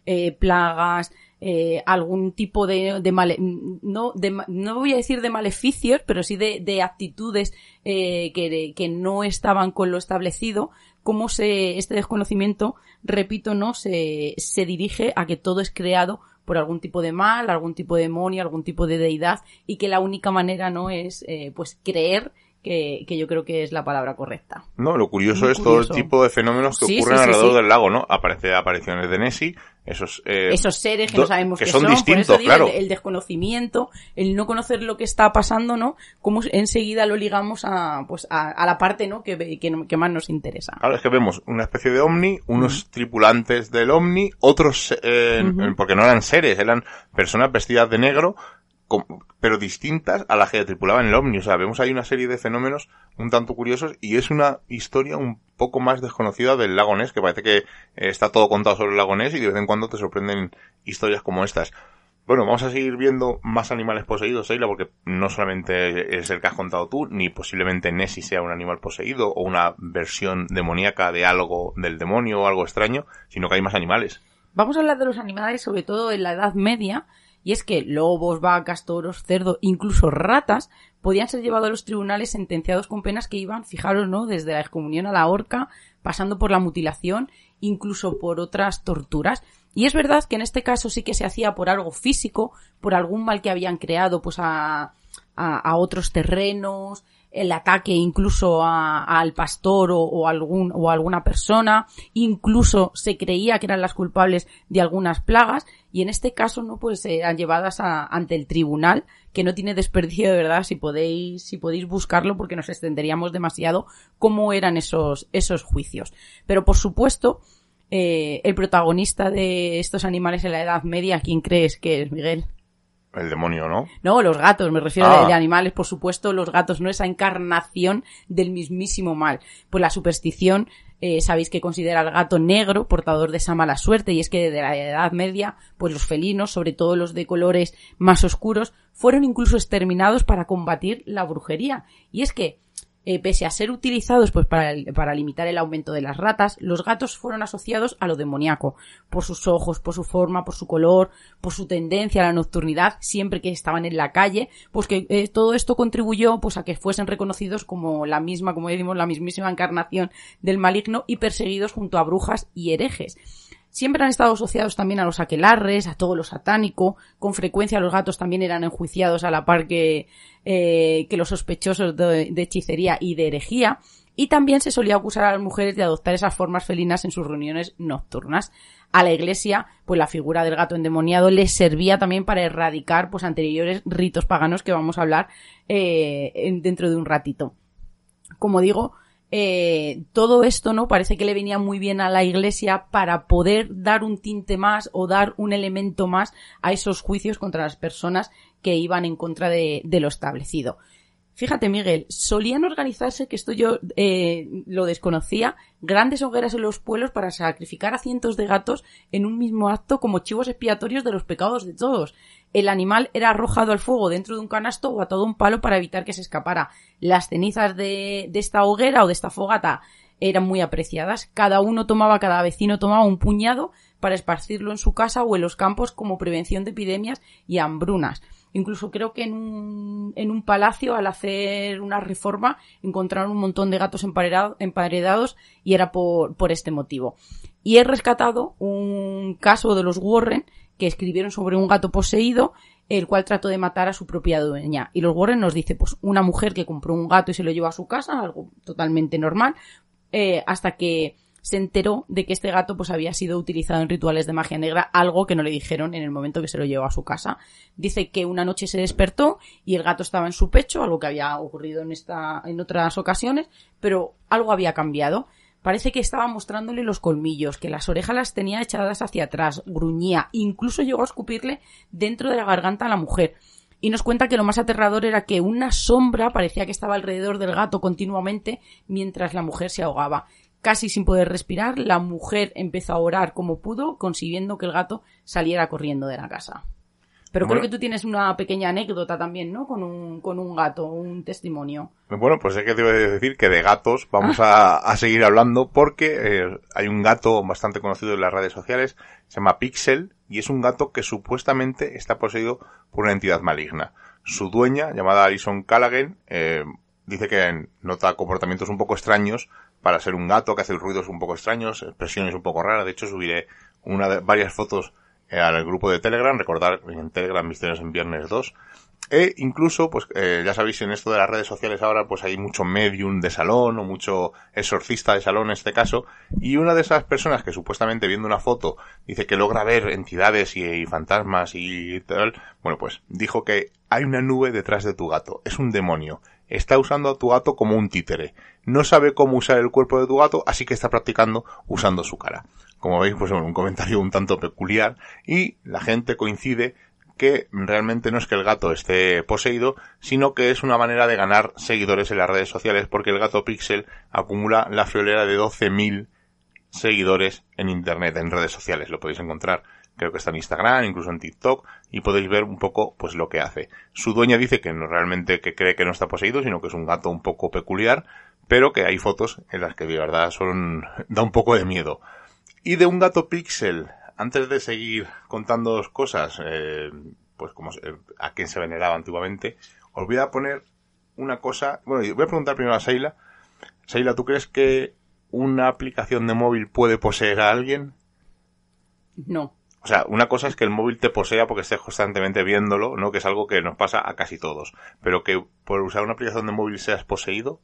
eh, plagas, eh, algún tipo de, de male, no, de, no voy a decir de maleficios, pero sí de, de actitudes eh, que, que no estaban con lo establecido, cómo se, este desconocimiento, repito, no, se, se dirige a que todo es creado por algún tipo de mal, algún tipo de demonio, algún tipo de deidad, y que la única manera no es, eh, pues, creer que, que, yo creo que es la palabra correcta. No, lo curioso es todo el tipo de fenómenos que ocurren alrededor del lago, ¿no? Aparece apariciones de Nessie, esos, eh, esos seres que no sabemos que son, distintos, claro. El, desconocimiento, el no conocer lo que está pasando, ¿no? Cómo enseguida lo ligamos a, pues, a, la parte, ¿no? Que, que, más nos interesa. Claro, es que vemos una especie de ovni, unos tripulantes del ovni, otros, eh, porque no eran seres, eran personas vestidas de negro, pero distintas a las que tripulaban el ovni. O sea, vemos ahí una serie de fenómenos un tanto curiosos y es una historia un poco más desconocida del lago Ness, que parece que eh, está todo contado sobre el lago Ness y de vez en cuando te sorprenden historias como estas. Bueno, vamos a seguir viendo más animales poseídos, Eila, porque no solamente es el que has contado tú, ni posiblemente Nessie sea un animal poseído o una versión demoníaca de algo del demonio o algo extraño, sino que hay más animales. Vamos a hablar de los animales, sobre todo en la Edad Media, y es que lobos, vacas, toros, cerdo, incluso ratas podían ser llevados a los tribunales sentenciados con penas que iban, fijaros, ¿no? Desde la excomunión a la horca, pasando por la mutilación, incluso por otras torturas. Y es verdad que en este caso sí que se hacía por algo físico, por algún mal que habían creado, pues a, a, a otros terrenos, el ataque incluso al pastor o, algún, o alguna persona, incluso se creía que eran las culpables de algunas plagas, y en este caso, no, pues eran llevadas ante el tribunal, que no tiene desperdicio de verdad, si podéis, si podéis buscarlo, porque nos extenderíamos demasiado cómo eran esos, esos juicios. Pero por supuesto, eh, el protagonista de estos animales en la Edad Media, ¿quién crees que es, Miguel? El demonio, ¿no? No, los gatos, me refiero ah. de, animales, por supuesto, los gatos, no esa encarnación del mismísimo mal. Pues la superstición, eh, sabéis que considera al gato negro, portador de esa mala suerte, y es que desde la Edad Media, pues los felinos, sobre todo los de colores más oscuros, fueron incluso exterminados para combatir la brujería. Y es que Eh, pese a ser utilizados pues para, para limitar el aumento de las ratas, los gatos fueron asociados a lo demoníaco, por sus ojos, por su forma, por su color, por su tendencia a la nocturnidad, siempre que estaban en la calle, pues que eh, todo esto contribuyó pues a que fuesen reconocidos como la misma, como decimos, la mismísima encarnación del maligno y perseguidos junto a brujas y herejes. Siempre han estado asociados también a los aquelarres, a todo lo satánico. Con frecuencia los gatos también eran enjuiciados a la par que, eh, los sospechosos de, hechicería y de herejía. Y también se solía acusar a las mujeres de adoptar esas formas felinas en sus reuniones nocturnas. A la iglesia, pues la figura del gato endemoniado les servía también para erradicar pues anteriores ritos paganos que vamos a hablar eh, dentro de un ratito. Como digo, eh, todo esto, ¿no? Parece que le venía muy bien a la iglesia para poder dar un tinte más o dar un elemento más a esos juicios contra las personas que iban en contra de, de lo establecido. Fíjate, Miguel, solían organizarse, que esto yo eh, lo desconocía, grandes hogueras en los pueblos para sacrificar a cientos de gatos en un mismo acto como chivos expiatorios de los pecados de todos. El animal era arrojado al fuego dentro de un canasto o atado a un palo para evitar que se escapara. Las cenizas de, de esta hoguera o de esta fogata eran muy apreciadas. Cada uno tomaba, cada vecino tomaba un puñado para esparcirlo en su casa o en los campos como prevención de epidemias y hambrunas. Incluso creo que en un, en un palacio, al hacer una reforma, encontraron un montón de gatos emparedados y era por, por este motivo. Y he rescatado un caso de los Warren que escribieron sobre un gato poseído, el cual trató de matar a su propia dueña. Y los Warren nos dice, pues, una mujer que compró un gato y se lo llevó a su casa, algo totalmente normal, eh, hasta que se enteró de que este gato pues había sido utilizado en rituales de magia negra, algo que no le dijeron en el momento que se lo llevó a su casa. Dice que una noche se despertó y el gato estaba en su pecho, algo que había ocurrido en esta, en otras ocasiones, pero algo había cambiado. Parece que estaba mostrándole los colmillos, que las orejas las tenía echadas hacia atrás, gruñía, incluso llegó a escupirle dentro de la garganta a la mujer. Y nos cuenta que lo más aterrador era que una sombra parecía que estaba alrededor del gato continuamente mientras la mujer se ahogaba. Casi sin poder respirar, la mujer empezó a orar como pudo, consiguiendo que el gato saliera corriendo de la casa. Pero creo que tú tienes una pequeña anécdota también, ¿no? Con un, con un gato, un testimonio. Bueno, pues es que te voy a decir que de gatos vamos a, a, seguir hablando porque eh, hay un gato bastante conocido en las redes sociales, se llama Pixel, y es un gato que supuestamente está poseído por una entidad maligna. Su dueña, llamada Alison Callaghan, eh, dice que nota comportamientos un poco extraños para ser un gato que hace ruidos un poco extraños, expresiones un poco raras. De hecho, subiré una de, varias fotos eh, al grupo de Telegram. Recordar en Telegram Misterios en Viernes 2. E incluso, pues eh, ya sabéis, en esto de las redes sociales ahora, pues hay mucho medium de salón o mucho exorcista de salón en este caso. Y una de esas personas que supuestamente viendo una foto dice que logra ver entidades y, y fantasmas y tal, bueno, pues dijo que hay una nube detrás de tu gato. Es un demonio está usando a tu gato como un títere. No sabe cómo usar el cuerpo de tu gato, así que está practicando usando su cara. Como veis, pues un comentario un tanto peculiar y la gente coincide que realmente no es que el gato esté poseído, sino que es una manera de ganar seguidores en las redes sociales porque el gato Pixel acumula la friolera de 12.000 seguidores en internet, en redes sociales. Lo podéis encontrar creo que está en Instagram, incluso en TikTok, y podéis ver un poco pues lo que hace. Su dueña dice que no realmente que cree que no está poseído, sino que es un gato un poco peculiar, pero que hay fotos en las que de verdad son da un poco de miedo. Y de un gato pixel, antes de seguir contando cosas, eh, pues como a quién se veneraba antiguamente, os voy a poner una cosa, bueno, voy a preguntar primero a Seila. Seila, ¿tú crees que una aplicación de móvil puede poseer a alguien? No. O sea, una cosa es que el móvil te posea porque estés constantemente viéndolo, ¿no? Que es algo que nos pasa a casi todos. Pero que por usar una aplicación de móvil seas poseído.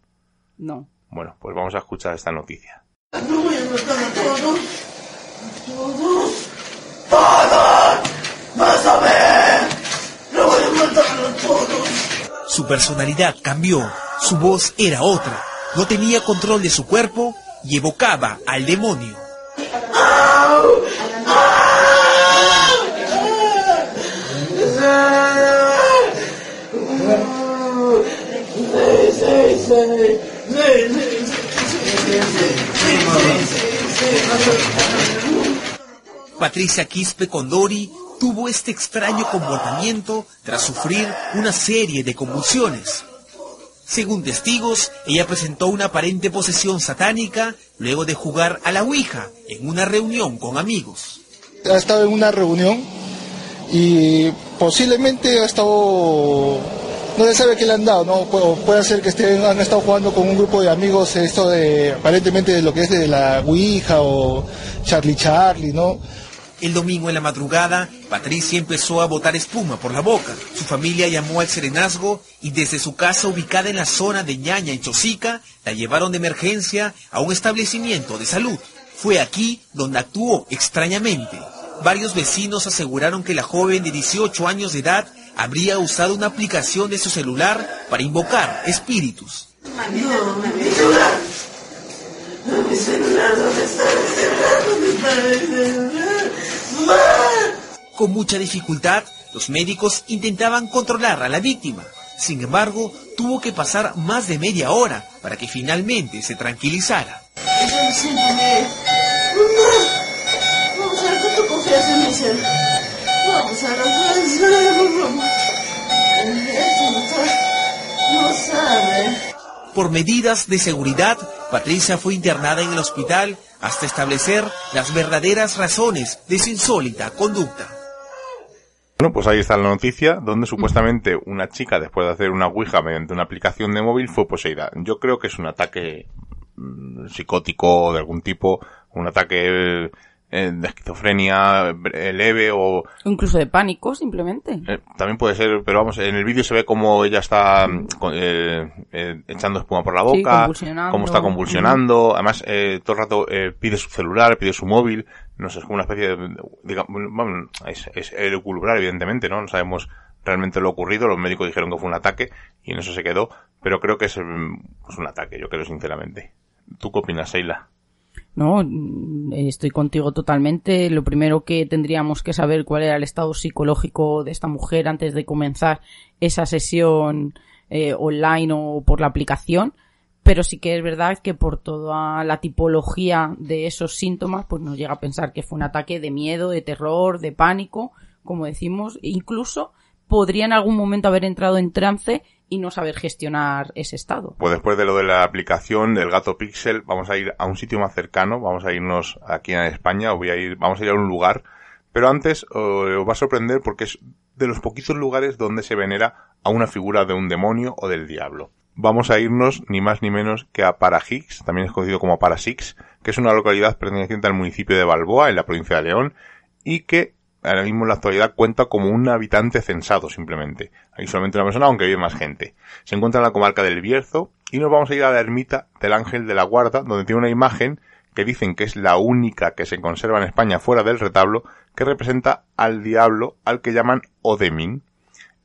No. Bueno, pues vamos a escuchar esta noticia. No voy a matar a todos. Todos. ¡Todos! ¡Vas a ver! ¡No voy a matar a todos! Su personalidad cambió. Su voz era otra. No tenía control de su cuerpo y evocaba al demonio. ¡Au! Patricia Quispe Condori tuvo este extraño comportamiento tras sufrir una serie de convulsiones. Según testigos, ella presentó una aparente posesión satánica luego de jugar a la Ouija en una reunión con amigos. Ha estado en una reunión y posiblemente ha estado no se sabe qué le han dado, ¿no? Pu- puede ser que estén, han estado jugando con un grupo de amigos esto de, aparentemente de lo que es de la Ouija o Charlie Charlie, ¿no? El domingo en la madrugada, Patricia empezó a botar espuma por la boca. Su familia llamó al serenazgo y desde su casa ubicada en la zona de Ñaña, en Chosica, la llevaron de emergencia a un establecimiento de salud. Fue aquí donde actuó extrañamente. Varios vecinos aseguraron que la joven de 18 años de edad habría usado una aplicación de su celular para invocar espíritus. Con mucha dificultad, los médicos intentaban controlar a la víctima. Sin embargo, tuvo que pasar más de media hora para que finalmente se tranquilizara. Por medidas de seguridad, Patricia fue internada en el hospital hasta establecer las verdaderas razones de su insólita conducta. Bueno, pues ahí está la noticia, donde supuestamente una chica, después de hacer una ouija mediante una aplicación de móvil, fue poseída. Yo creo que es un ataque mm, psicótico de algún tipo, un ataque eh, de esquizofrenia eh, leve o Incluso de pánico, simplemente. eh, también puede ser, pero vamos, en el vídeo se ve como ella está mm, eh, eh, echando espuma por la Sí, boca, convulsionando. cómo está convulsionando, además eh, todo el rato eh, pide su celular, pide su móvil, no sé, es como una especie de, digamos, vamos, es, es evidentemente, ¿no? No sabemos realmente lo ocurrido, los médicos dijeron que fue un ataque y en eso se quedó, pero creo que es, pues un ataque, yo creo sinceramente. ¿Tú qué opinas, Sheila? No, mm, estoy contigo totalmente. Lo primero que tendríamos que saber cuál era el estado psicológico de esta mujer antes de comenzar esa sesión eh, online o por la aplicación. Pero sí que es verdad que por toda la tipología de esos síntomas, pues nos llega a pensar que fue un ataque de miedo, de terror, de pánico, como decimos. Incluso podría en algún momento haber entrado en trance y no saber gestionar ese estado. Pues después de lo de la aplicación del gato Pixel, vamos a ir a un sitio más cercano, vamos a irnos aquí en España, voy a ir, vamos a ir a un lugar, pero antes eh, os va a sorprender porque es de los poquitos lugares donde se venera a una figura de un demonio o del diablo. Vamos a irnos ni más ni menos que a Parajix, también es conocido como Parasix, que es una localidad perteneciente al municipio de Balboa, en la provincia de León, y que ahora mismo en la actualidad cuenta como un habitante censado simplemente. Hay solamente una persona, aunque vive más gente. Se encuentra en la comarca del Bierzo y nos vamos a ir a la ermita del Ángel de la Guarda, donde tiene una imagen que dicen que es la única que se conserva en España fuera del retablo, que representa al diablo al que llaman Odemin.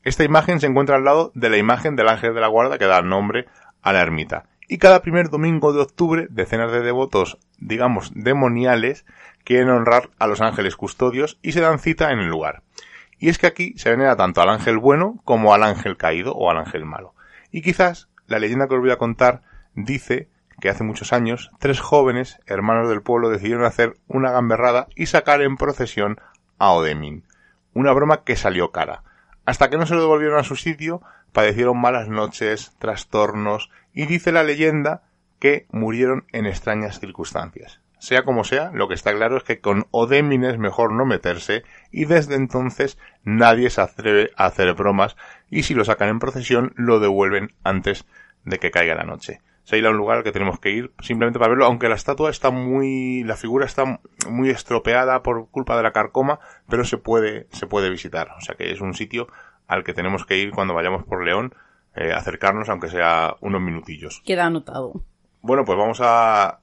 Esta imagen se encuentra al lado de la imagen del Ángel de la Guarda que da nombre a la ermita. Y cada primer domingo de octubre, decenas de devotos, digamos, demoniales, quieren honrar a los ángeles custodios y se dan cita en el lugar. Y es que aquí se venera tanto al ángel bueno como al ángel caído o al ángel malo. Y quizás la leyenda que os voy a contar dice que hace muchos años tres jóvenes hermanos del pueblo decidieron hacer una gamberrada y sacar en procesión a Odemin. Una broma que salió cara. Hasta que no se lo devolvieron a su sitio, padecieron malas noches, trastornos y dice la leyenda que murieron en extrañas circunstancias. Sea como sea, lo que está claro es que con Odemin es mejor no meterse y desde entonces nadie se atreve a hacer bromas y si lo sacan en procesión lo devuelven antes de que caiga la noche. Se a un lugar al que tenemos que ir simplemente para verlo, aunque la estatua está muy, la figura está muy estropeada por culpa de la carcoma, pero se puede, se puede visitar. O sea que es un sitio al que tenemos que ir cuando vayamos por León, eh, acercarnos aunque sea unos minutillos. Queda anotado. Bueno, pues vamos a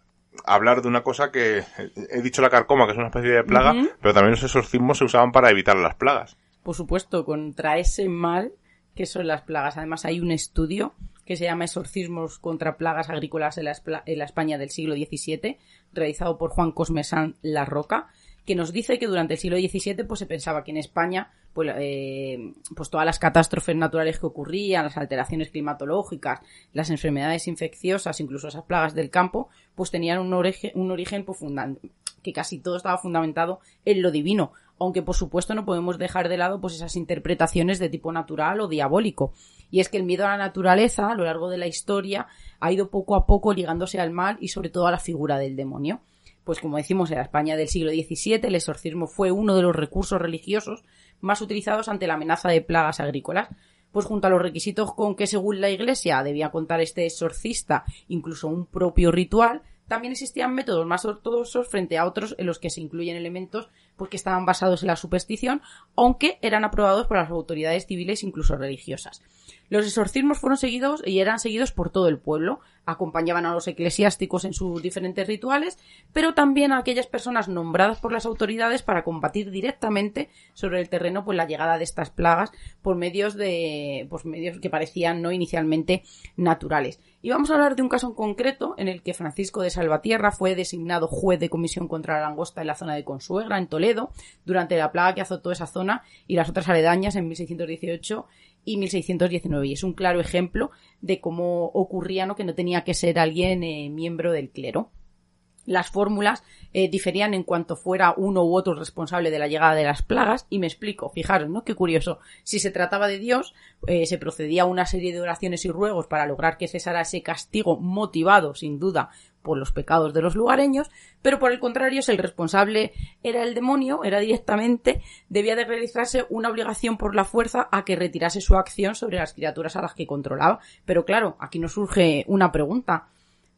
hablar de una cosa que he dicho la carcoma, que es una especie de plaga, pero también los exorcismos se usaban para evitar las plagas. por supuesto, contra ese mal que son las plagas. Además, hay un estudio que se llama Exorcismos contra plagas agrícolas en la, en la España del siglo XVII, realizado por Juan Cosmesán La Roca, que nos dice que durante el siglo XVII pues, se pensaba que en España pues, eh, pues todas las catástrofes naturales que ocurrían, las alteraciones climatológicas, las enfermedades infecciosas, incluso esas plagas del campo, pues tenían un origen, un origen pues, que casi todo estaba fundamentado en lo divino. aunque por supuesto no podemos dejar de lado pues esas interpretaciones de tipo natural o diabólico. Y es que el miedo a la naturaleza a lo largo de la historia ha ido poco a poco ligándose al mal y sobre todo a la figura del demonio. Pues como decimos, en la España del siglo XVII el exorcismo fue uno de los recursos religiosos más utilizados ante la amenaza de plagas agrícolas. Pues junto a los requisitos con que según la Iglesia debía contar este exorcista incluso un propio ritual, también existían métodos más ortodoxos frente a otros en los que se incluyen elementos pues, que estaban basados en la superstición, aunque eran aprobados por las autoridades civiles incluso religiosas. Los exorcismos fueron seguidos y eran seguidos por todo el pueblo, acompañaban a los eclesiásticos en sus diferentes rituales, pero también a aquellas personas nombradas por las autoridades para combatir directamente sobre el terreno pues la llegada de estas plagas por medios de pues medios que parecían no inicialmente naturales. Y vamos a hablar de un caso en concreto en el que Francisco de Salvatierra fue designado juez de comisión contra la langosta en la zona de Consuegra, en Toledo, durante la plaga que azotó esa zona y las otras aledañas en 1618 y 1619. Y es un claro ejemplo de cómo ocurría ¿no? que no tenía que ser alguien eh, miembro del clero. Las fórmulas eh, diferían en cuanto fuera uno u otro responsable de la llegada de las plagas, y me explico, fijaros, ¿no? Qué curioso. Si se trataba de Dios, eh, se procedía a una serie de oraciones y ruegos para lograr que cesara ese castigo motivado, sin duda, por los pecados de los lugareños, pero por el contrario, si el responsable era el demonio, era directamente, debía de realizarse una obligación por la fuerza a que retirase su acción sobre las criaturas a las que controlaba. Pero claro, aquí nos surge una pregunta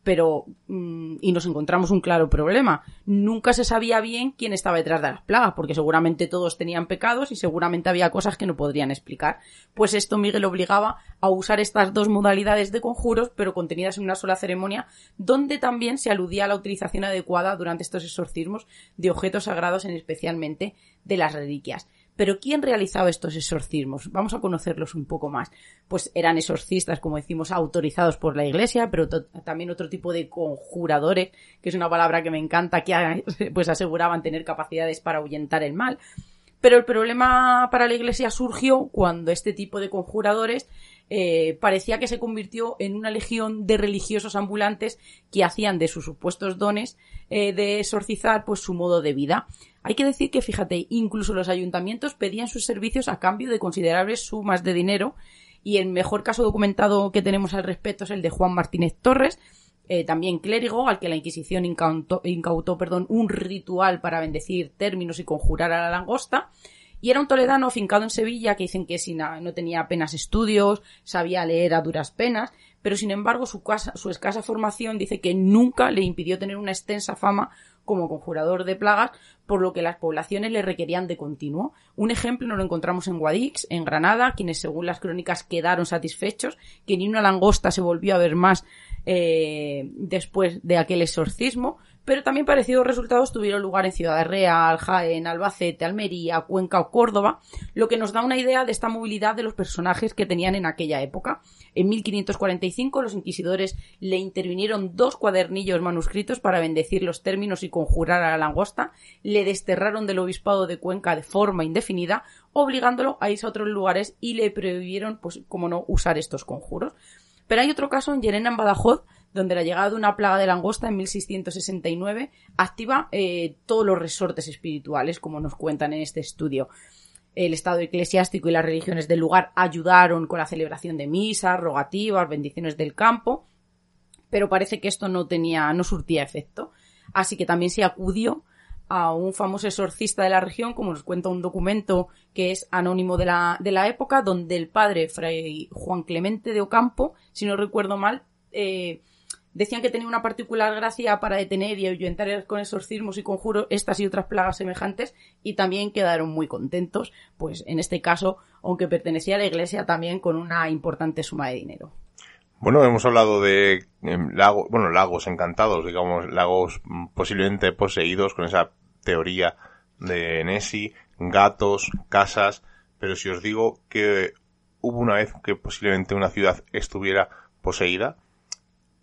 pero mm, y nos encontramos un claro problema. Nunca se sabía bien quién estaba detrás de las plagas, porque seguramente todos tenían pecados y seguramente había cosas que no podrían explicar. Pues esto Miguel obligaba a usar estas dos modalidades de conjuros, pero contenidas en una sola ceremonia, donde también se aludía a la utilización adecuada durante estos exorcismos de objetos sagrados, en especialmente de las reliquias. Pero ¿quién realizaba estos exorcismos? Vamos a conocerlos un poco más. Pues eran exorcistas, como decimos, autorizados por la Iglesia, pero también otro tipo de conjuradores, que es una palabra que me encanta, que pues aseguraban tener capacidades para ahuyentar el mal. Pero el problema para la Iglesia surgió cuando este tipo de conjuradores eh, parecía que se convirtió en una legión de religiosos ambulantes que hacían de sus supuestos dones eh, de exorcizar pues su modo de vida. Hay que decir que, fíjate, incluso los ayuntamientos pedían sus servicios a cambio de considerables sumas de dinero y el mejor caso documentado que tenemos al respecto es el de Juan Martínez Torres, eh, también clérigo, al que la Inquisición incautó, incautó perdón, un ritual para bendecir términos y conjurar a la langosta. Y era un toledano afincado en Sevilla que dicen que no tenía apenas estudios, sabía leer a duras penas, pero sin embargo su, su escasa formación dice que nunca le impidió tener una extensa fama como conjurador de plagas, por lo que las poblaciones le requerían de continuo. Un ejemplo nos lo encontramos en Guadix, en Granada, quienes según las crónicas quedaron satisfechos, que ni una langosta se volvió a ver más eh, después de aquel exorcismo, pero también parecidos resultados tuvieron lugar en Ciudad Real, Jaén, Albacete, Almería, Cuenca o Córdoba, lo que nos da una idea de esta movilidad de los personajes que tenían en aquella época. En 1545 los inquisidores le intervinieron dos cuadernillos manuscritos para bendecir los términos y conjurar a la langosta, le desterraron del obispado de Cuenca de forma indefinida, obligándolo a irse a otros lugares y le prohibieron, pues, como no, usar estos conjuros. Pero hay otro caso en Llerena, en Badajoz, donde la llegada de una plaga de langosta en 1669 activa eh, todos los resortes espirituales, como nos cuentan en este estudio. El Estado eclesiástico y las religiones del lugar ayudaron con la celebración de misas, rogativas, bendiciones del campo, pero parece que esto no tenía, no surtía efecto. Así que también se acudió a un famoso exorcista de la región, como nos cuenta un documento que es anónimo de la, de la época, donde el padre Fray Juan Clemente de Ocampo, si no recuerdo mal, eh, Decían que tenía una particular gracia para detener y ahuyentar con exorcismos y conjuros estas y otras plagas semejantes y también quedaron muy contentos, pues en este caso, aunque pertenecía a la iglesia, también con una importante suma de dinero. Bueno, hemos hablado de em, lagos, bueno, lagos encantados, digamos, lagos posiblemente poseídos con esa teoría de Nessie, gatos, casas, pero si os digo que hubo una vez que posiblemente una ciudad estuviera poseída,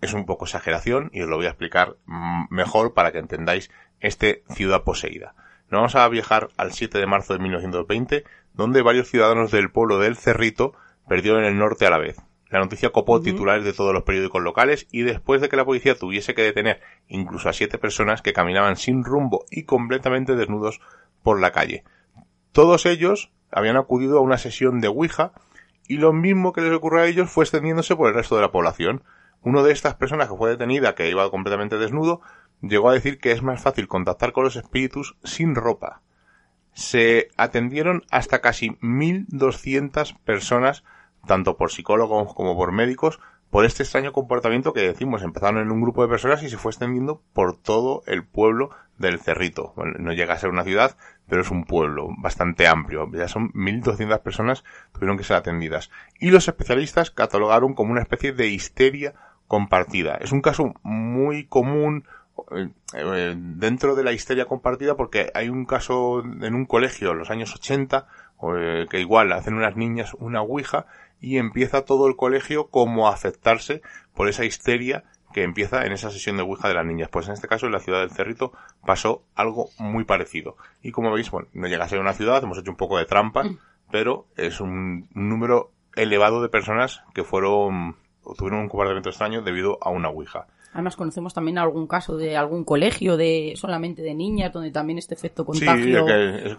es un poco exageración y os lo voy a explicar mm, mejor para que entendáis este ciudad poseída. Nos vamos a viajar al 7 de marzo de 1920, donde varios ciudadanos del pueblo del Cerrito perdieron el norte a la vez. La noticia copó titulares de todos los periódicos locales y después de que la policía tuviese que detener incluso a siete personas que caminaban sin rumbo y completamente desnudos por la calle. Todos ellos habían acudido a una sesión de Ouija y lo mismo que les ocurrió a ellos fue extendiéndose por el resto de la población. Uno de estas personas que fue detenida, que iba completamente desnudo, llegó a decir que es más fácil contactar con los espíritus sin ropa. Se atendieron hasta casi 1.200 personas, tanto por psicólogos como por médicos, por este extraño comportamiento que decimos, empezaron en un grupo de personas y se fue extendiendo por todo el pueblo del Cerrito. no llega a ser una ciudad, pero es un pueblo bastante amplio. Ya son 1.200 personas tuvieron que ser atendidas. Y los especialistas catalogaron como una especie de histeria compartida. Es un caso muy común eh, eh, dentro de la histeria compartida porque hay un caso en un colegio en los años 80 eh, que igual hacen unas niñas una ouija y empieza todo el colegio como a afectarse por esa histeria que empieza en esa sesión de Ouija de las niñas. Pues en este caso, en la ciudad del Cerrito, pasó algo muy parecido. Y como veis, bueno, no llega a ser una ciudad, hemos hecho un poco de trampa, mm. pero es un número elevado de personas que fueron, tuvieron un comportamiento extraño debido a una Ouija. Además conocemos también algún caso de algún colegio de solamente de niñas donde también este efecto contagio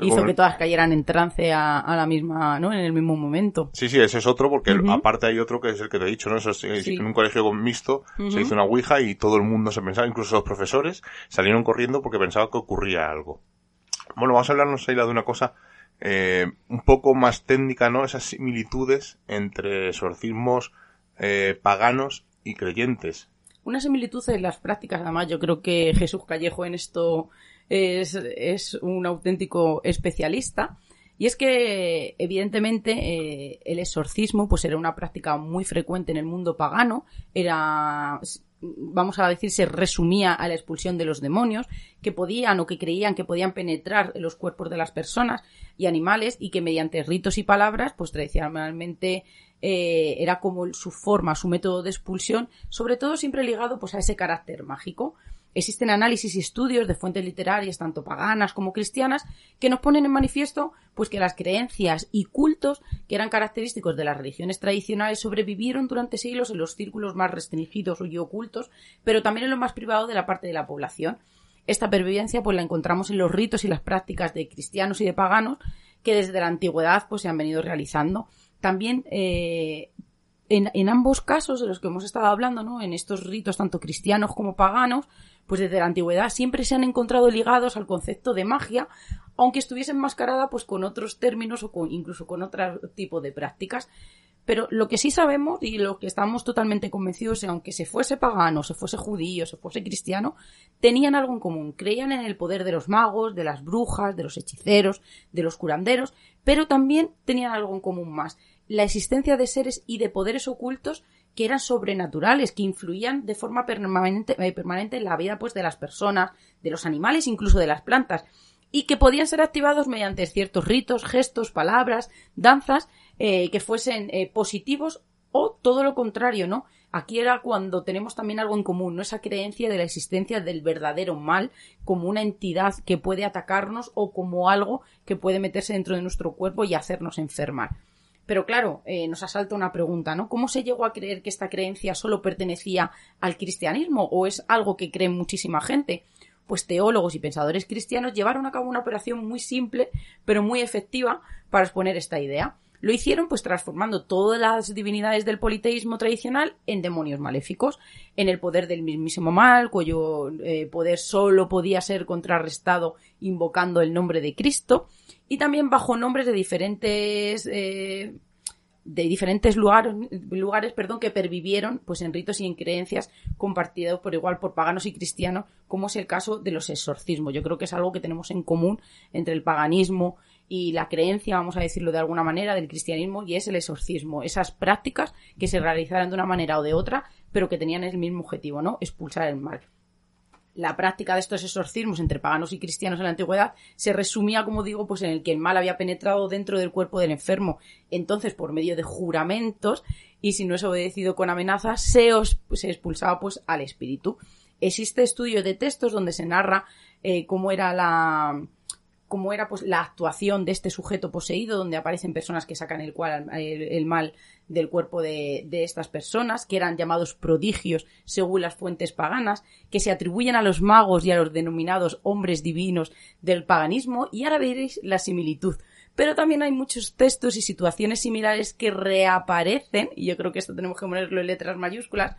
hizo que todas cayeran en trance a, la misma, ¿no? En el mismo momento. Sí, sí, ese es otro porque aparte hay otro que es el que te he dicho, ¿no? Eso En un colegio mixto se hizo una ouija y todo el mundo se pensaba, incluso los profesores salieron corriendo porque pensaban que ocurría algo. Bueno, vamos a hablarnos, Sheila, de una cosa eh, un poco más técnica, ¿no? Esas similitudes entre exorcismos eh, paganos y creyentes una similitud en las prácticas, además yo creo que Jesús Callejo en esto es, un auténtico especialista. Y es que, evidentemente, eh, el exorcismo, pues era una práctica muy frecuente en el mundo pagano, era, vamos a decir, se resumía a la expulsión de los demonios, que podían o que creían que podían penetrar en los cuerpos de las personas y animales y que mediante ritos y palabras, pues tradicionalmente eh, era como su forma, su método de expulsión, sobre todo siempre ligado pues a ese carácter mágico. Existen análisis y estudios de fuentes literarias, tanto paganas como cristianas, que nos ponen en manifiesto pues que las creencias y cultos que eran característicos de las religiones tradicionales sobrevivieron durante siglos en los círculos más restringidos y ocultos, pero también en lo más privado de la parte de la población. Esta pervivencia pues la encontramos en los ritos y las prácticas de cristianos y de paganos que desde la antigüedad pues se han venido realizando también eh, en, en, ambos casos de los que hemos estado hablando, ¿no? En estos ritos tanto cristianos como paganos, pues desde la antigüedad siempre se han encontrado ligados al concepto de magia, aunque estuviesen enmascarada pues con otros términos o incluso con otro tipo de prácticas. Pero lo que sí sabemos y lo que estamos totalmente convencidos es que aunque se fuese pagano, se fuese judío, se fuese cristiano, tenían algo en común. Creían en el poder de los magos, de las brujas, de los hechiceros, de los curanderos, pero también tenían algo en común más. La existencia de seres y de poderes ocultos que eran sobrenaturales, que influían de forma permanente, eh, permanente en la vida pues, de las personas, de los animales, incluso de las plantas y que podían ser activados mediante ciertos ritos, gestos, palabras, danzas, eh, que fuesen eh, positivos o todo lo contrario, ¿no? Aquí era cuando tenemos también algo en común, ¿no? Esa creencia de la existencia del verdadero mal como una entidad que puede atacarnos o como algo que puede meterse dentro de nuestro cuerpo y hacernos enfermar. Pero claro, eh, nos asalta una pregunta, ¿no? ¿Cómo se llegó a creer que esta creencia solo pertenecía al cristianismo o es algo que cree muchísima gente? pues teólogos y pensadores cristianos llevaron a cabo una operación muy simple, pero muy efectiva para exponer esta idea. Lo hicieron pues transformando todas las divinidades del politeísmo tradicional en demonios maléficos, en el poder del mismísimo mal, cuyo eh, poder solo podía ser contrarrestado invocando el nombre de Cristo, y también bajo nombres de diferentes eh, de diferentes lugares, lugares perdón, que pervivieron pues en ritos y en creencias compartidos por igual por paganos y cristianos, como es el caso de los exorcismos. Yo creo que es algo que tenemos en común entre el paganismo y la creencia, vamos a decirlo de alguna manera, del cristianismo y es el exorcismo. Esas prácticas que se realizaran de una manera o de otra, pero que tenían el mismo objetivo, ¿no? Expulsar el mal la práctica de estos exorcismos entre paganos y cristianos en la antigüedad se resumía, como digo, pues en el que el mal había penetrado dentro del cuerpo del enfermo. Entonces, por medio de juramentos, y si no es obedecido con amenazas, se, se expulsaba pues al espíritu. Existe estudio de textos donde se narra eh, cómo era la, cómo era pues la actuación de este sujeto poseído, donde aparecen personas que sacan el, cual, el, mal del cuerpo de, de, estas personas, que eran llamados prodigios según las fuentes paganas, que se atribuyen a los magos y a los denominados hombres divinos del paganismo, y ahora veréis la similitud. pero también hay muchos textos y situaciones similares que reaparecen, y yo creo que esto tenemos que ponerlo en letras mayúsculas,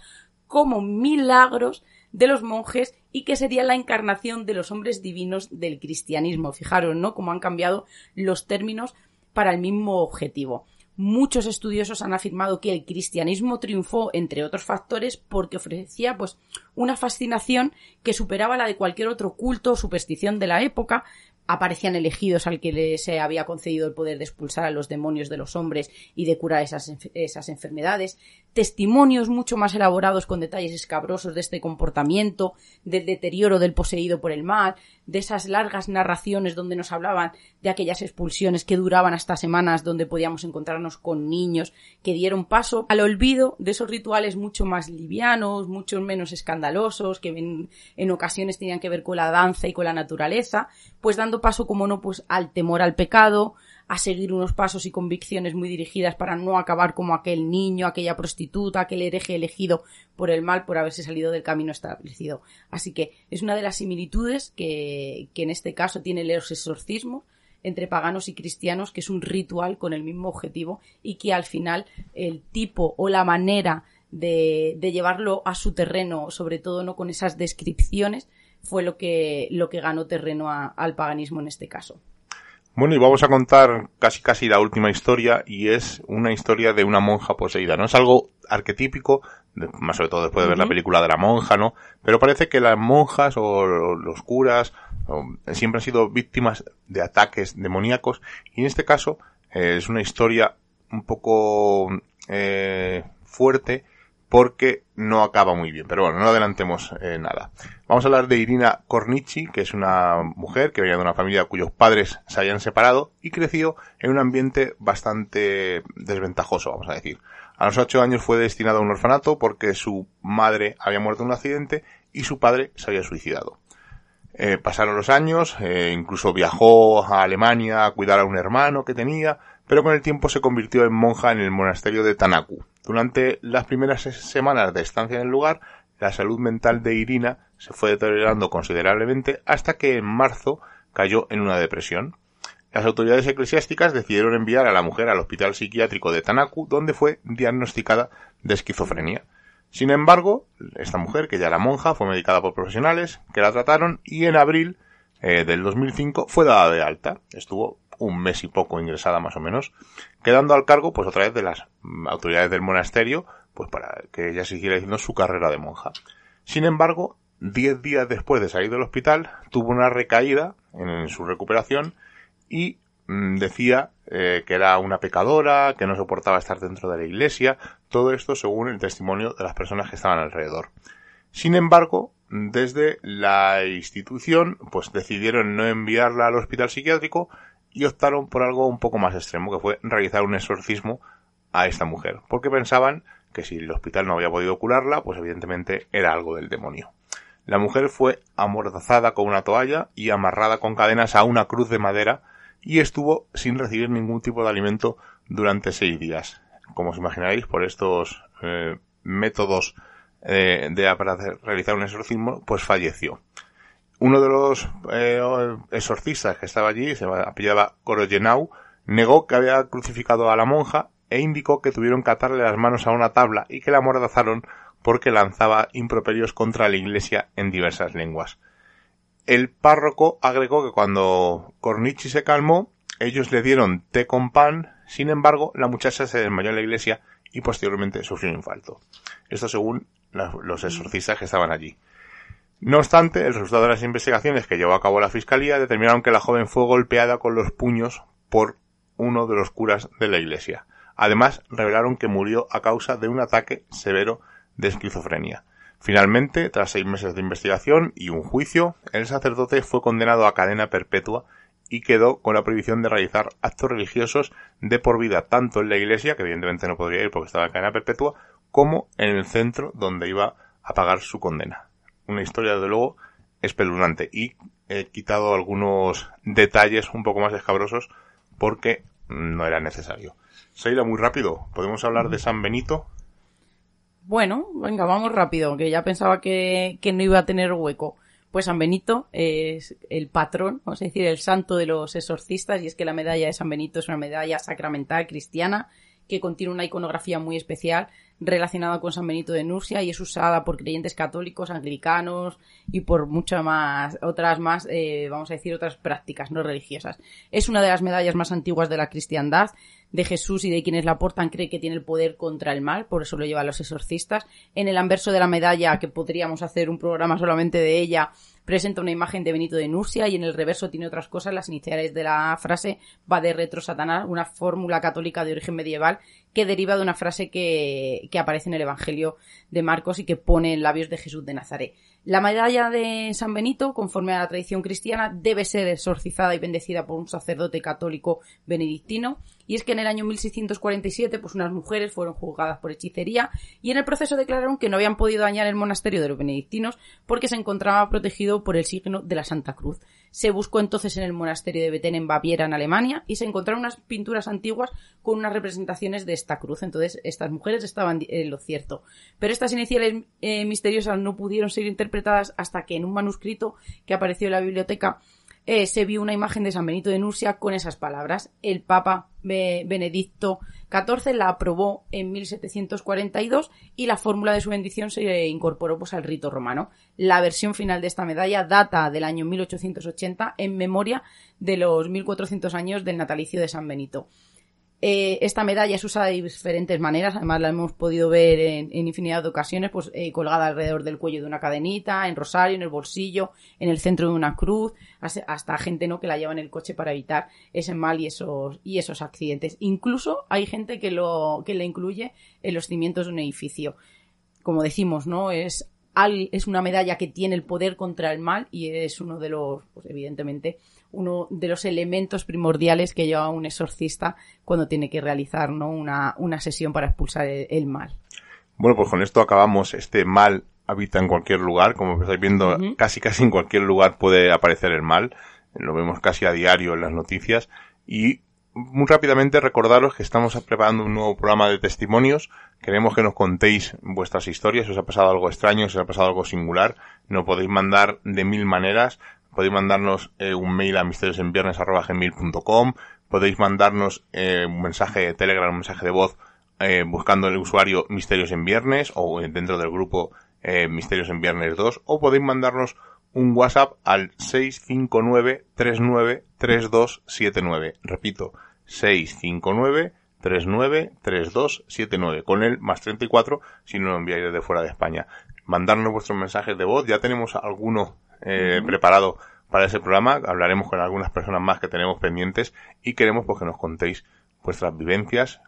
como milagros de los monjes y que sería la encarnación de los hombres divinos del cristianismo. Fijaros, ¿no? Cómo han cambiado los términos para el mismo objetivo. Muchos estudiosos han afirmado que el cristianismo triunfó, entre otros factores, porque ofrecía pues una fascinación que superaba la de cualquier otro culto o superstición de la época, aparecían elegidos al que se había concedido el poder de expulsar a los demonios de los hombres y de curar esas, esas enfermedades, testimonios mucho más elaborados con detalles escabrosos de este comportamiento, del deterioro del poseído por el mal, de esas largas narraciones donde nos hablaban de aquellas expulsiones que duraban hasta semanas donde podíamos encontrarnos con niños que dieron paso al olvido de esos rituales mucho más livianos, mucho menos escandalosos, que en, en ocasiones tenían que ver con la danza y con la naturaleza, pues dando paso, como no, pues al temor al pecado, a seguir unos pasos y convicciones muy dirigidas para no acabar como aquel niño, aquella prostituta, aquel hereje elegido por el mal por haberse salido del camino establecido. Así que es una de las similitudes que, que en este caso tiene el exorcismo entre paganos y cristianos, que es un ritual con el mismo objetivo y que al final el tipo o la manera de, de llevarlo a su terreno, sobre todo no con esas descripciones, fue lo que, lo que ganó terreno al paganismo en este caso. Bueno, y vamos a contar casi casi la última historia y es una historia de una monja poseída. No es algo arquetípico, más sobre todo después de ver la película de la monja, ¿no? Pero parece que las monjas o los curas siempre han sido víctimas de ataques demoníacos y en este caso eh, es una historia un poco eh, fuerte porque no acaba muy bien. Pero bueno, no adelantemos eh, nada. Vamos a hablar de Irina Cornici, que es una mujer que venía de una familia cuyos padres se habían separado y creció en un ambiente bastante desventajoso, vamos a decir. A los ocho años fue destinado a un orfanato porque su madre había muerto en un accidente y su padre se había suicidado. Eh, pasaron los años, eh, incluso viajó a Alemania a cuidar a un hermano que tenía, pero con el tiempo se convirtió en monja en el monasterio de Tanaku. Durante las primeras semanas de estancia en el lugar, la salud mental de Irina se fue deteriorando considerablemente hasta que en marzo cayó en una depresión. Las autoridades eclesiásticas decidieron enviar a la mujer al hospital psiquiátrico de Tanaku, donde fue diagnosticada de esquizofrenia. Sin embargo, esta mujer, que ya era monja, fue medicada por profesionales que la trataron y en abril eh, del 2005 fue dada de alta. Estuvo un mes y poco ingresada más o menos, quedando al cargo pues otra vez de las autoridades del monasterio, pues para que ella siguiera haciendo su carrera de monja. Sin embargo, diez días después de salir del hospital, tuvo una recaída en su recuperación y mm, decía eh, que era una pecadora, que no soportaba estar dentro de la iglesia, todo esto según el testimonio de las personas que estaban alrededor. Sin embargo, desde la institución, pues decidieron no enviarla al hospital psiquiátrico, y optaron por algo un poco más extremo, que fue realizar un exorcismo a esta mujer, porque pensaban que si el hospital no había podido curarla, pues evidentemente era algo del demonio. La mujer fue amordazada con una toalla y amarrada con cadenas a una cruz de madera y estuvo sin recibir ningún tipo de alimento durante seis días. Como os imaginaréis, por estos eh, métodos eh, de para realizar un exorcismo, pues falleció. Uno de los eh, exorcistas que estaba allí, se apellidaba Koroyenau, negó que había crucificado a la monja e indicó que tuvieron que atarle las manos a una tabla y que la amordazaron porque lanzaba improperios contra la iglesia en diversas lenguas. El párroco agregó que cuando Cornichi se calmó, ellos le dieron té con pan, sin embargo, la muchacha se desmayó en la iglesia y posteriormente sufrió un infarto. Esto según los exorcistas que estaban allí. No obstante, el resultado de las investigaciones que llevó a cabo la Fiscalía determinaron que la joven fue golpeada con los puños por uno de los curas de la iglesia. Además, revelaron que murió a causa de un ataque severo de esquizofrenia. Finalmente, tras seis meses de investigación y un juicio, el sacerdote fue condenado a cadena perpetua y quedó con la prohibición de realizar actos religiosos de por vida tanto en la iglesia, que evidentemente no podría ir porque estaba en cadena perpetua, como en el centro donde iba a pagar su condena una historia de luego espeluznante y he quitado algunos detalles un poco más escabrosos porque no era necesario. Se irá muy rápido. ¿Podemos hablar de San Benito? Bueno, venga, vamos rápido, que ya pensaba que, que no iba a tener hueco. Pues San Benito es el patrón, vamos a decir, el santo de los exorcistas, y es que la medalla de San Benito es una medalla sacramental cristiana que contiene una iconografía muy especial relacionada con San Benito de Nursia y es usada por creyentes católicos, anglicanos y por muchas más, otras más, eh, vamos a decir, otras prácticas no religiosas. Es una de las medallas más antiguas de la cristiandad de Jesús y de quienes la portan cree que tiene el poder contra el mal, por eso lo llevan los exorcistas. En el anverso de la medalla, que podríamos hacer un programa solamente de ella, presenta una imagen de Benito de Nursia y en el reverso tiene otras cosas. Las iniciales de la frase va de retro Satanás, una fórmula católica de origen medieval que deriva de una frase que, que aparece en el Evangelio de Marcos y que pone en labios de Jesús de Nazaret. La medalla de San Benito, conforme a la tradición cristiana, debe ser exorcizada y bendecida por un sacerdote católico benedictino. Y es que en el año 1647, pues unas mujeres fueron juzgadas por hechicería y en el proceso declararon que no habían podido dañar el monasterio de los benedictinos porque se encontraba protegido por el signo de la Santa Cruz. Se buscó entonces en el monasterio de Betén en Baviera, en Alemania, y se encontraron unas pinturas antiguas con unas representaciones de esta cruz. Entonces, estas mujeres estaban en lo cierto. Pero estas iniciales eh, misteriosas no pudieron ser interpretadas hasta que en un manuscrito que apareció en la biblioteca eh, se vio una imagen de San Benito de Nursia con esas palabras. El Papa Benedicto XIV la aprobó en 1742 y la fórmula de su bendición se incorporó pues, al rito romano. La versión final de esta medalla data del año 1880 en memoria de los 1400 años del natalicio de San Benito. Eh, esta medalla es usada de diferentes maneras, además la hemos podido ver en, infinidad de ocasiones, pues eh, colgada alrededor del cuello de una cadenita, en rosario, en el bolsillo, en el centro de una cruz, hasta gente no que la lleva en el coche para evitar ese mal y esos y esos accidentes. Incluso hay gente que lo que la incluye en los cimientos de un edificio. Como decimos, no es es una medalla que tiene el poder contra el mal y es uno de los, pues evidentemente, uno de los elementos primordiales que lleva un exorcista cuando tiene que realizar ¿no? una, una sesión para expulsar el, mal. Bueno, pues con esto acabamos. Este mal habita en cualquier lugar, como estáis viendo, casi casi en cualquier lugar puede aparecer el mal. Lo vemos casi a diario en las noticias. Y muy rápidamente recordaros que estamos preparando un nuevo programa de testimonios. Queremos que nos contéis vuestras historias, si os ha pasado algo extraño, si os ha pasado algo singular. Nos podéis mandar de mil maneras podéis mandarnos eh, un mail a misteriosenviernes.com, podéis mandarnos eh, un mensaje de Telegram, un mensaje de voz eh, buscando el usuario Misterios en Viernes o dentro del grupo Misterios en Viernes 2 o podéis mandarnos un WhatsApp al 659-393279. Repito, 659-393279 con el más 34 si no lo enviáis desde fuera de España. Mandarnos vuestros mensajes de voz, ya tenemos alguno eh, preparado para ese programa. Hablaremos con algunas personas más que tenemos pendientes y queremos pues, que nos contéis vuestras vivencias.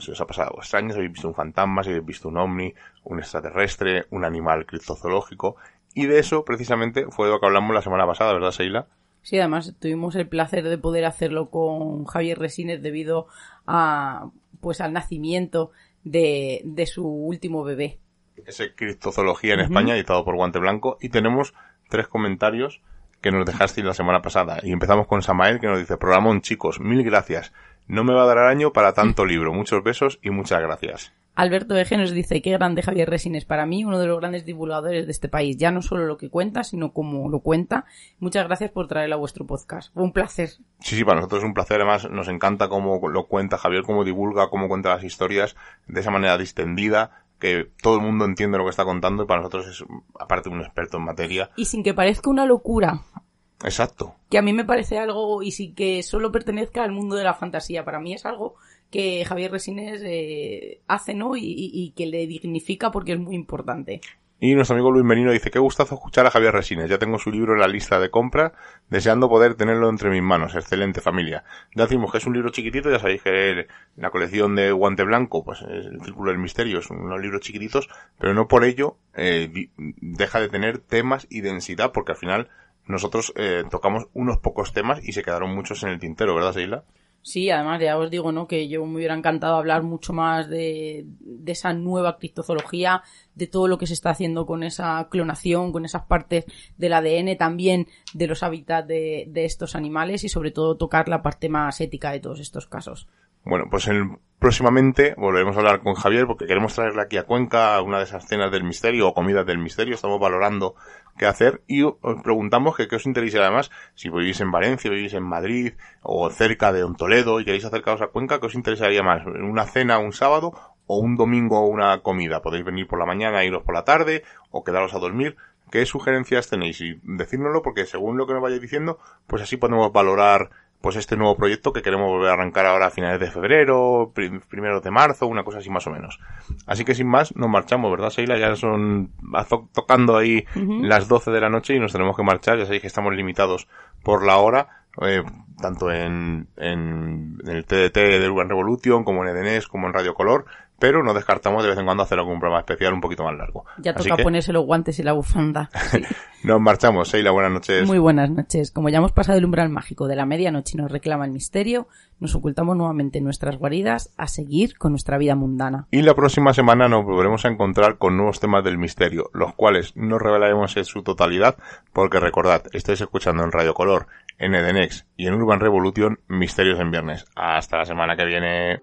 Si os ha pasado algo extraño, si habéis visto un fantasma, si habéis visto un ovni, un extraterrestre, un animal criptozoológico. Y de eso, precisamente, fue de lo que hablamos la semana pasada, ¿verdad, Seila? Sí, además tuvimos el placer de poder hacerlo con Javier Resines debido a, pues, al nacimiento de, de su último bebé. Ese criptozoología en España, editado por Guante Blanco. Y tenemos tres comentarios que nos dejasteis la semana pasada. Y empezamos con Samael que nos dice, programón chicos, mil gracias. No me va a dar año para tanto libro. Muchos besos y muchas gracias. Alberto Eje nos dice, qué grande Javier Resines para mí, uno de los grandes divulgadores de este país. Ya no solo lo que cuenta, sino cómo lo cuenta. Muchas gracias por traerlo a vuestro podcast. Fue un placer. Sí, sí, para nosotros es un placer. Además, nos encanta cómo lo cuenta Javier, cómo divulga, cómo cuenta las historias de esa manera distendida que todo el mundo entiende lo que está contando y para nosotros es, aparte, un experto en materia. Y sin que parezca una locura. Exacto. Que a mí me parece algo, y sin que solo pertenezca al mundo de la fantasía. Para mí es algo que Javier Resines eh, hace, ¿no? Y, y, que le dignifica porque es muy importante. Y nuestro amigo Luis Merino dice, qué gustazo escuchar a Javier Resines. Ya tengo su libro en la lista de compra, deseando poder tenerlo entre mis manos. Excelente familia. Ya decimos que es un libro chiquitito, ya sabéis que la colección de Guante Blanco, pues es el Círculo del Misterio, es unos libros chiquititos, pero no por ello eh, deja de tener temas y densidad, porque al final nosotros eh, tocamos unos pocos temas y se quedaron muchos en el tintero, ¿verdad, Seila? Sí, además ya os digo, ¿no? Que yo me hubiera encantado hablar mucho más de, esa nueva criptozoología, de todo lo que se está haciendo con esa clonación, con esas partes del ADN, también de los hábitats de, de estos animales y sobre todo tocar la parte más ética de todos estos casos. Bueno, pues el, próximamente volveremos a hablar con Javier porque queremos traerle aquí a Cuenca una de esas cenas del misterio o comidas del misterio. Estamos valorando qué hacer y os preguntamos que qué os interesa además si vivís en Valencia, vivís en Madrid o cerca de un Toledo y queréis acercaros a Cuenca, ¿qué os interesaría más? ¿Una cena un sábado o un domingo una comida? Podéis venir por la mañana, iros por la tarde o quedaros a dormir. ¿Qué sugerencias tenéis? Y decírnoslo porque según lo que nos vayáis diciendo, pues así podemos valorar pues este nuevo proyecto que queremos volver a arrancar ahora a finales de febrero, primeros de marzo, una cosa así más o menos. Así que sin más, nos marchamos, ¿verdad, Seila? Ya son tocando ahí las 12 de la noche y nos tenemos que marchar, ya sabéis que estamos limitados por la hora, eh, tanto en, en, el TDT de Urban Revolution, como en EDNES, como en Radio Color, pero no descartamos de vez en cuando hacer algún programa especial un poquito más largo. Ya toca ponerse los guantes y la bufanda. nos marchamos, Seila, buenas noches. Muy buenas noches. Como ya hemos pasado el umbral mágico de la medianoche y nos reclama el misterio, nos ocultamos nuevamente en nuestras guaridas a seguir con nuestra vida mundana. Y la próxima semana nos volveremos a encontrar con nuevos temas del misterio, los cuales no revelaremos en su totalidad, porque recordad, estáis escuchando en Radio Color, en Edenex y en Urban Revolution Misterios en Viernes. Hasta la semana que viene.